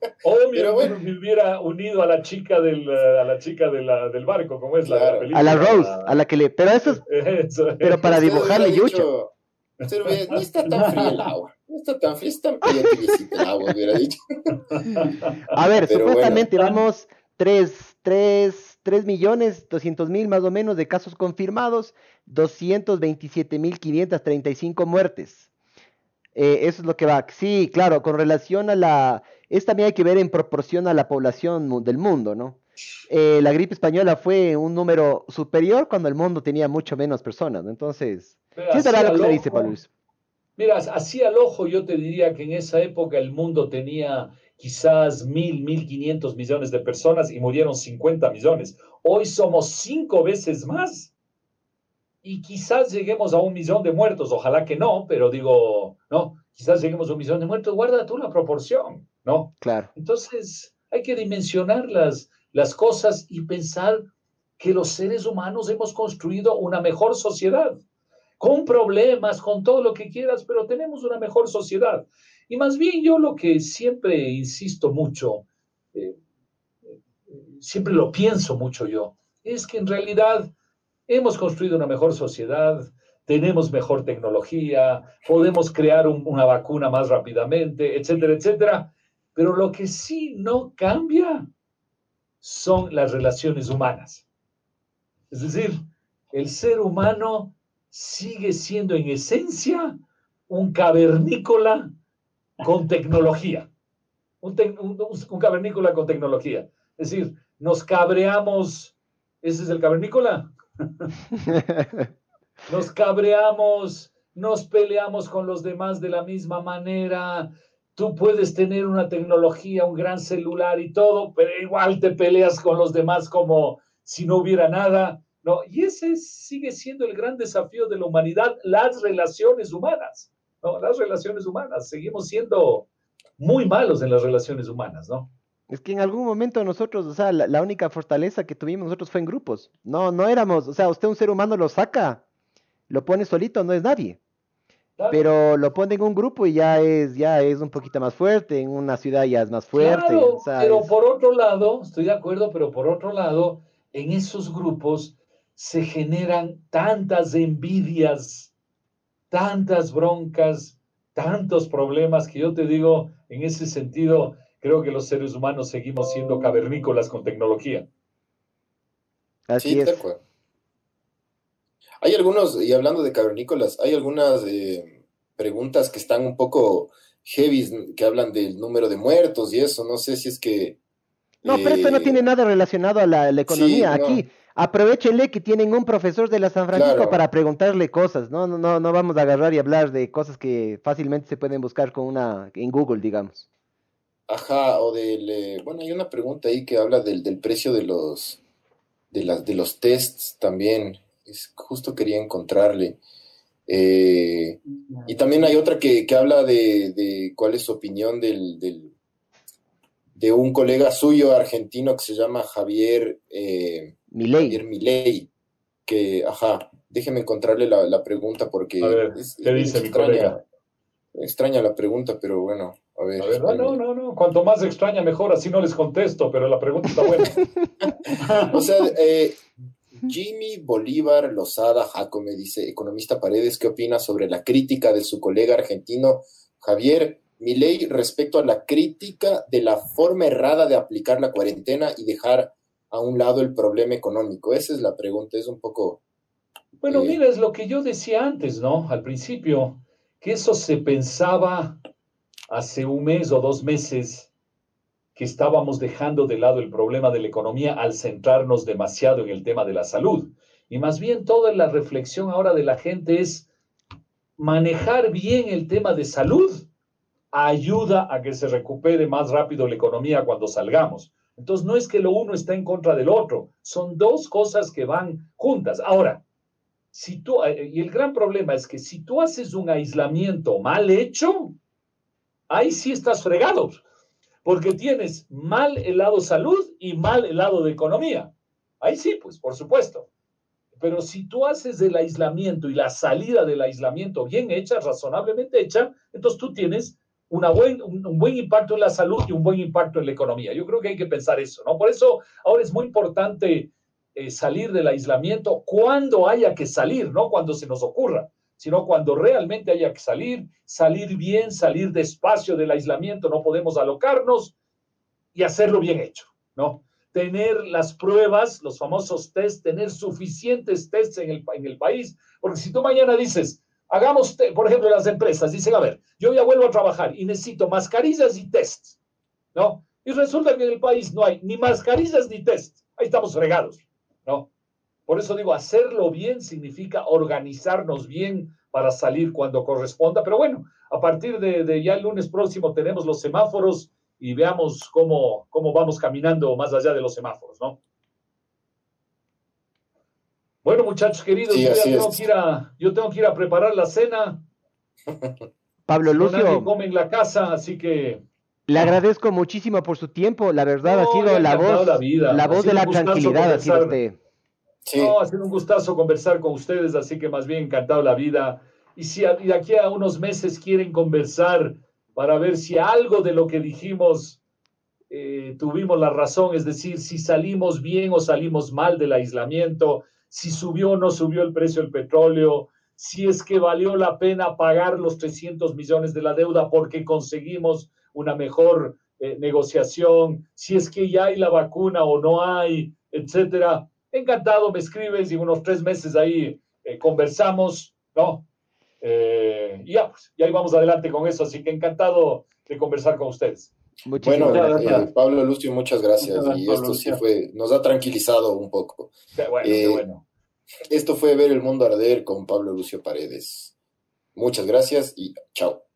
Sí. O me,
Pero bueno.
me hubiera unido a la chica del, a la chica de la- del barco, como es la, la película.
A la Rose, a la que le. Pero eso es.
Eso es.
Pero para
Usted
dibujarle
dicho, usted hubiera- no está tan frío el agua. No está tan frío, está tan tibiecito el agua, hubiera dicho.
A ver,
Pero
supuestamente vamos 3, 3, 3 millones 200 mil más o menos de casos confirmados, 227 mil 535 muertes. Eh, eso es lo que va. Sí, claro, con relación a la... Es también hay que ver en proporción a la población del mundo, ¿no? Eh, la gripe española fue un número superior cuando el mundo tenía mucho menos personas, ¿no? Entonces,
Pero
sí es lo que se dice, Pablo Luis.
Mira, así al ojo yo te diría que en esa época el mundo tenía quizás mil, mil quinientos millones de personas y murieron 50 millones. Hoy somos cinco veces más. y quizás lleguemos a un millón de muertos, ojalá que no, pero digo, no, quizás lleguemos a un millón de muertos, guarda tú la proporción, ¿no?
Claro.
Entonces, hay que dimensionar las, las cosas y pensar que los seres humanos hemos construido una mejor sociedad, con problemas, con todo lo que quieras, pero tenemos una mejor sociedad. Y más bien yo lo que siempre insisto mucho, eh, siempre lo pienso mucho yo, es que en realidad hemos construido una mejor sociedad, tenemos mejor tecnología, podemos crear una vacuna más rápidamente, etcétera, etcétera. Pero lo que sí no cambia son las relaciones humanas. Es decir, el ser humano sigue siendo en esencia un cavernícola con tecnología. Un, cavernícola con tecnología. Es decir, nos cabreamos. ¿Ese es el cavernícola? nos cabreamos, nos peleamos con los demás de la misma manera. Tú puedes tener una tecnología, un gran celular y todo, pero igual te peleas con los demás como si no hubiera nada. No, y ese sigue siendo el gran desafío de la humanidad, las relaciones humanas. ¿no? Las relaciones humanas. Seguimos siendo muy malos en las relaciones humanas, ¿no?
Es que en algún momento nosotros, o sea, la, única fortaleza que tuvimos nosotros fue en grupos. No, no éramos, o sea, usted un ser humano lo saca, lo pone solito, no es nadie. Pero lo pone en un grupo y ya es, ya es un poquito más fuerte, en una ciudad ya es más fuerte.
Claro, pero por otro lado, estoy de acuerdo, pero por otro lado, en esos grupos se generan tantas envidias, tantas broncas, tantos problemas que yo te digo, en ese sentido, creo que los seres humanos seguimos siendo cavernícolas con tecnología.
Así es. Hay algunos, y hablando de cavernícolas, hay algunas eh, preguntas que están un poco heavy, que hablan del número de muertos y eso. No sé si es que.
No, pero esto no eh, tiene nada relacionado a la, economía. Aquí, aprovechenle que tienen un profesor de la San Francisco para preguntarle cosas. No, no, no, no vamos a agarrar y hablar de cosas que fácilmente se pueden buscar con una en Google, digamos.
Ajá, o del, eh, bueno, hay una pregunta ahí que habla del, precio de los, de, las, de los tests también, es, justo quería encontrarle. Eh, y también hay otra que, habla de, cuál es su opinión del, del, de un colega suyo argentino que se llama Javier eh,
Milei.
Javier Milei, que, ajá, déjeme encontrarle la, pregunta porque
es, dice extraña,
extraña la pregunta, pero bueno, a ver,
no, no, no, cuanto más extraña mejor, así no les contesto, pero la pregunta está buena.
o sea, eh, Jimmy Bolívar Lozada Jacome dice, economista Paredes, ¿qué opina sobre la crítica de su colega argentino Javier Milei respecto a la crítica de la forma errada de aplicar la cuarentena y dejar a un lado el problema económico? Esa es la pregunta, es un poco...
Bueno, eh, mira, es lo que yo decía antes, ¿no? Al principio, que eso se pensaba hace un mes o dos meses que estábamos dejando de lado el problema de la economía al centrarnos demasiado en el tema de la salud. Y más bien toda la reflexión ahora de la gente es manejar bien el tema de salud ayuda a que se recupere más rápido la economía cuando salgamos. Entonces no es que lo uno está en contra del otro, son dos cosas que van juntas. Ahora, si tú, eh, y el gran problema es que si tú haces un aislamiento mal hecho, ahí sí estás fregado, porque tienes mal el lado salud y mal el lado de economía. Ahí sí, pues, por supuesto. Pero si tú haces el aislamiento y la salida del aislamiento bien hecha, razonablemente hecha, entonces tú tienes un, buen impacto en la salud y un buen impacto en la economía. Yo creo que hay que pensar eso, ¿no? Por eso ahora es muy importante eh, salir del aislamiento cuando haya que salir, no cuando se nos ocurra sino cuando realmente haya que salir, salir bien, salir despacio del aislamiento, no podemos alocarnos y hacerlo bien hecho, ¿no? Tener las pruebas, los famosos test, tener suficientes tests en el, en el país, porque si tú mañana dices, hagamos, por ejemplo, las empresas dicen, a ver, yo ya vuelvo a trabajar y necesito mascarillas y tests, ¿no? Y resulta que en el país no hay ni mascarillas ni tests, ahí estamos fregados, ¿no? Por eso digo, hacerlo bien significa organizarnos bien para salir cuando corresponda. Pero bueno, a partir de, ya el lunes próximo tenemos los semáforos y veamos cómo, cómo vamos caminando más allá de los semáforos, ¿no? Bueno, muchachos queridos,
Sí,
yo, tengo que ir a, yo tengo que ir a preparar la cena.
Pablo
No nadie
Lucio,
come en la casa, así que
le agradezco muchísimo por su tiempo. La verdad
No,
ha sido la voz,
la vida.
la
Ha
voz de la tranquilidad. Ha sido usted.
No, ha sido un gustazo conversar con ustedes, así que más bien encantado la vida. Y si de aquí a unos meses quieren conversar para ver si algo de lo que dijimos eh, tuvimos la razón, es decir, si salimos bien o salimos mal del aislamiento, si subió o no subió el precio del petróleo, si es que valió la pena pagar los 300 millones de la deuda porque conseguimos una mejor eh, negociación, si es que ya hay la vacuna o no hay, etcétera. Encantado, me escribes y unos tres meses ahí eh, conversamos, ¿no? Eh, y ya, pues, y ahí vamos adelante con eso, así que encantado de conversar con ustedes.
Muchísimas
bueno,
gracias.
eh, Pablo Lucio, muchas gracias.
Muchas gracias,
y
Pablo
esto sí fue, nos ha tranquilizado un poco.
Qué bueno, qué
Eh,
bueno.
Esto fue Ver el Mundo Arder con Pablo Lucio Paredes. Muchas gracias y chao.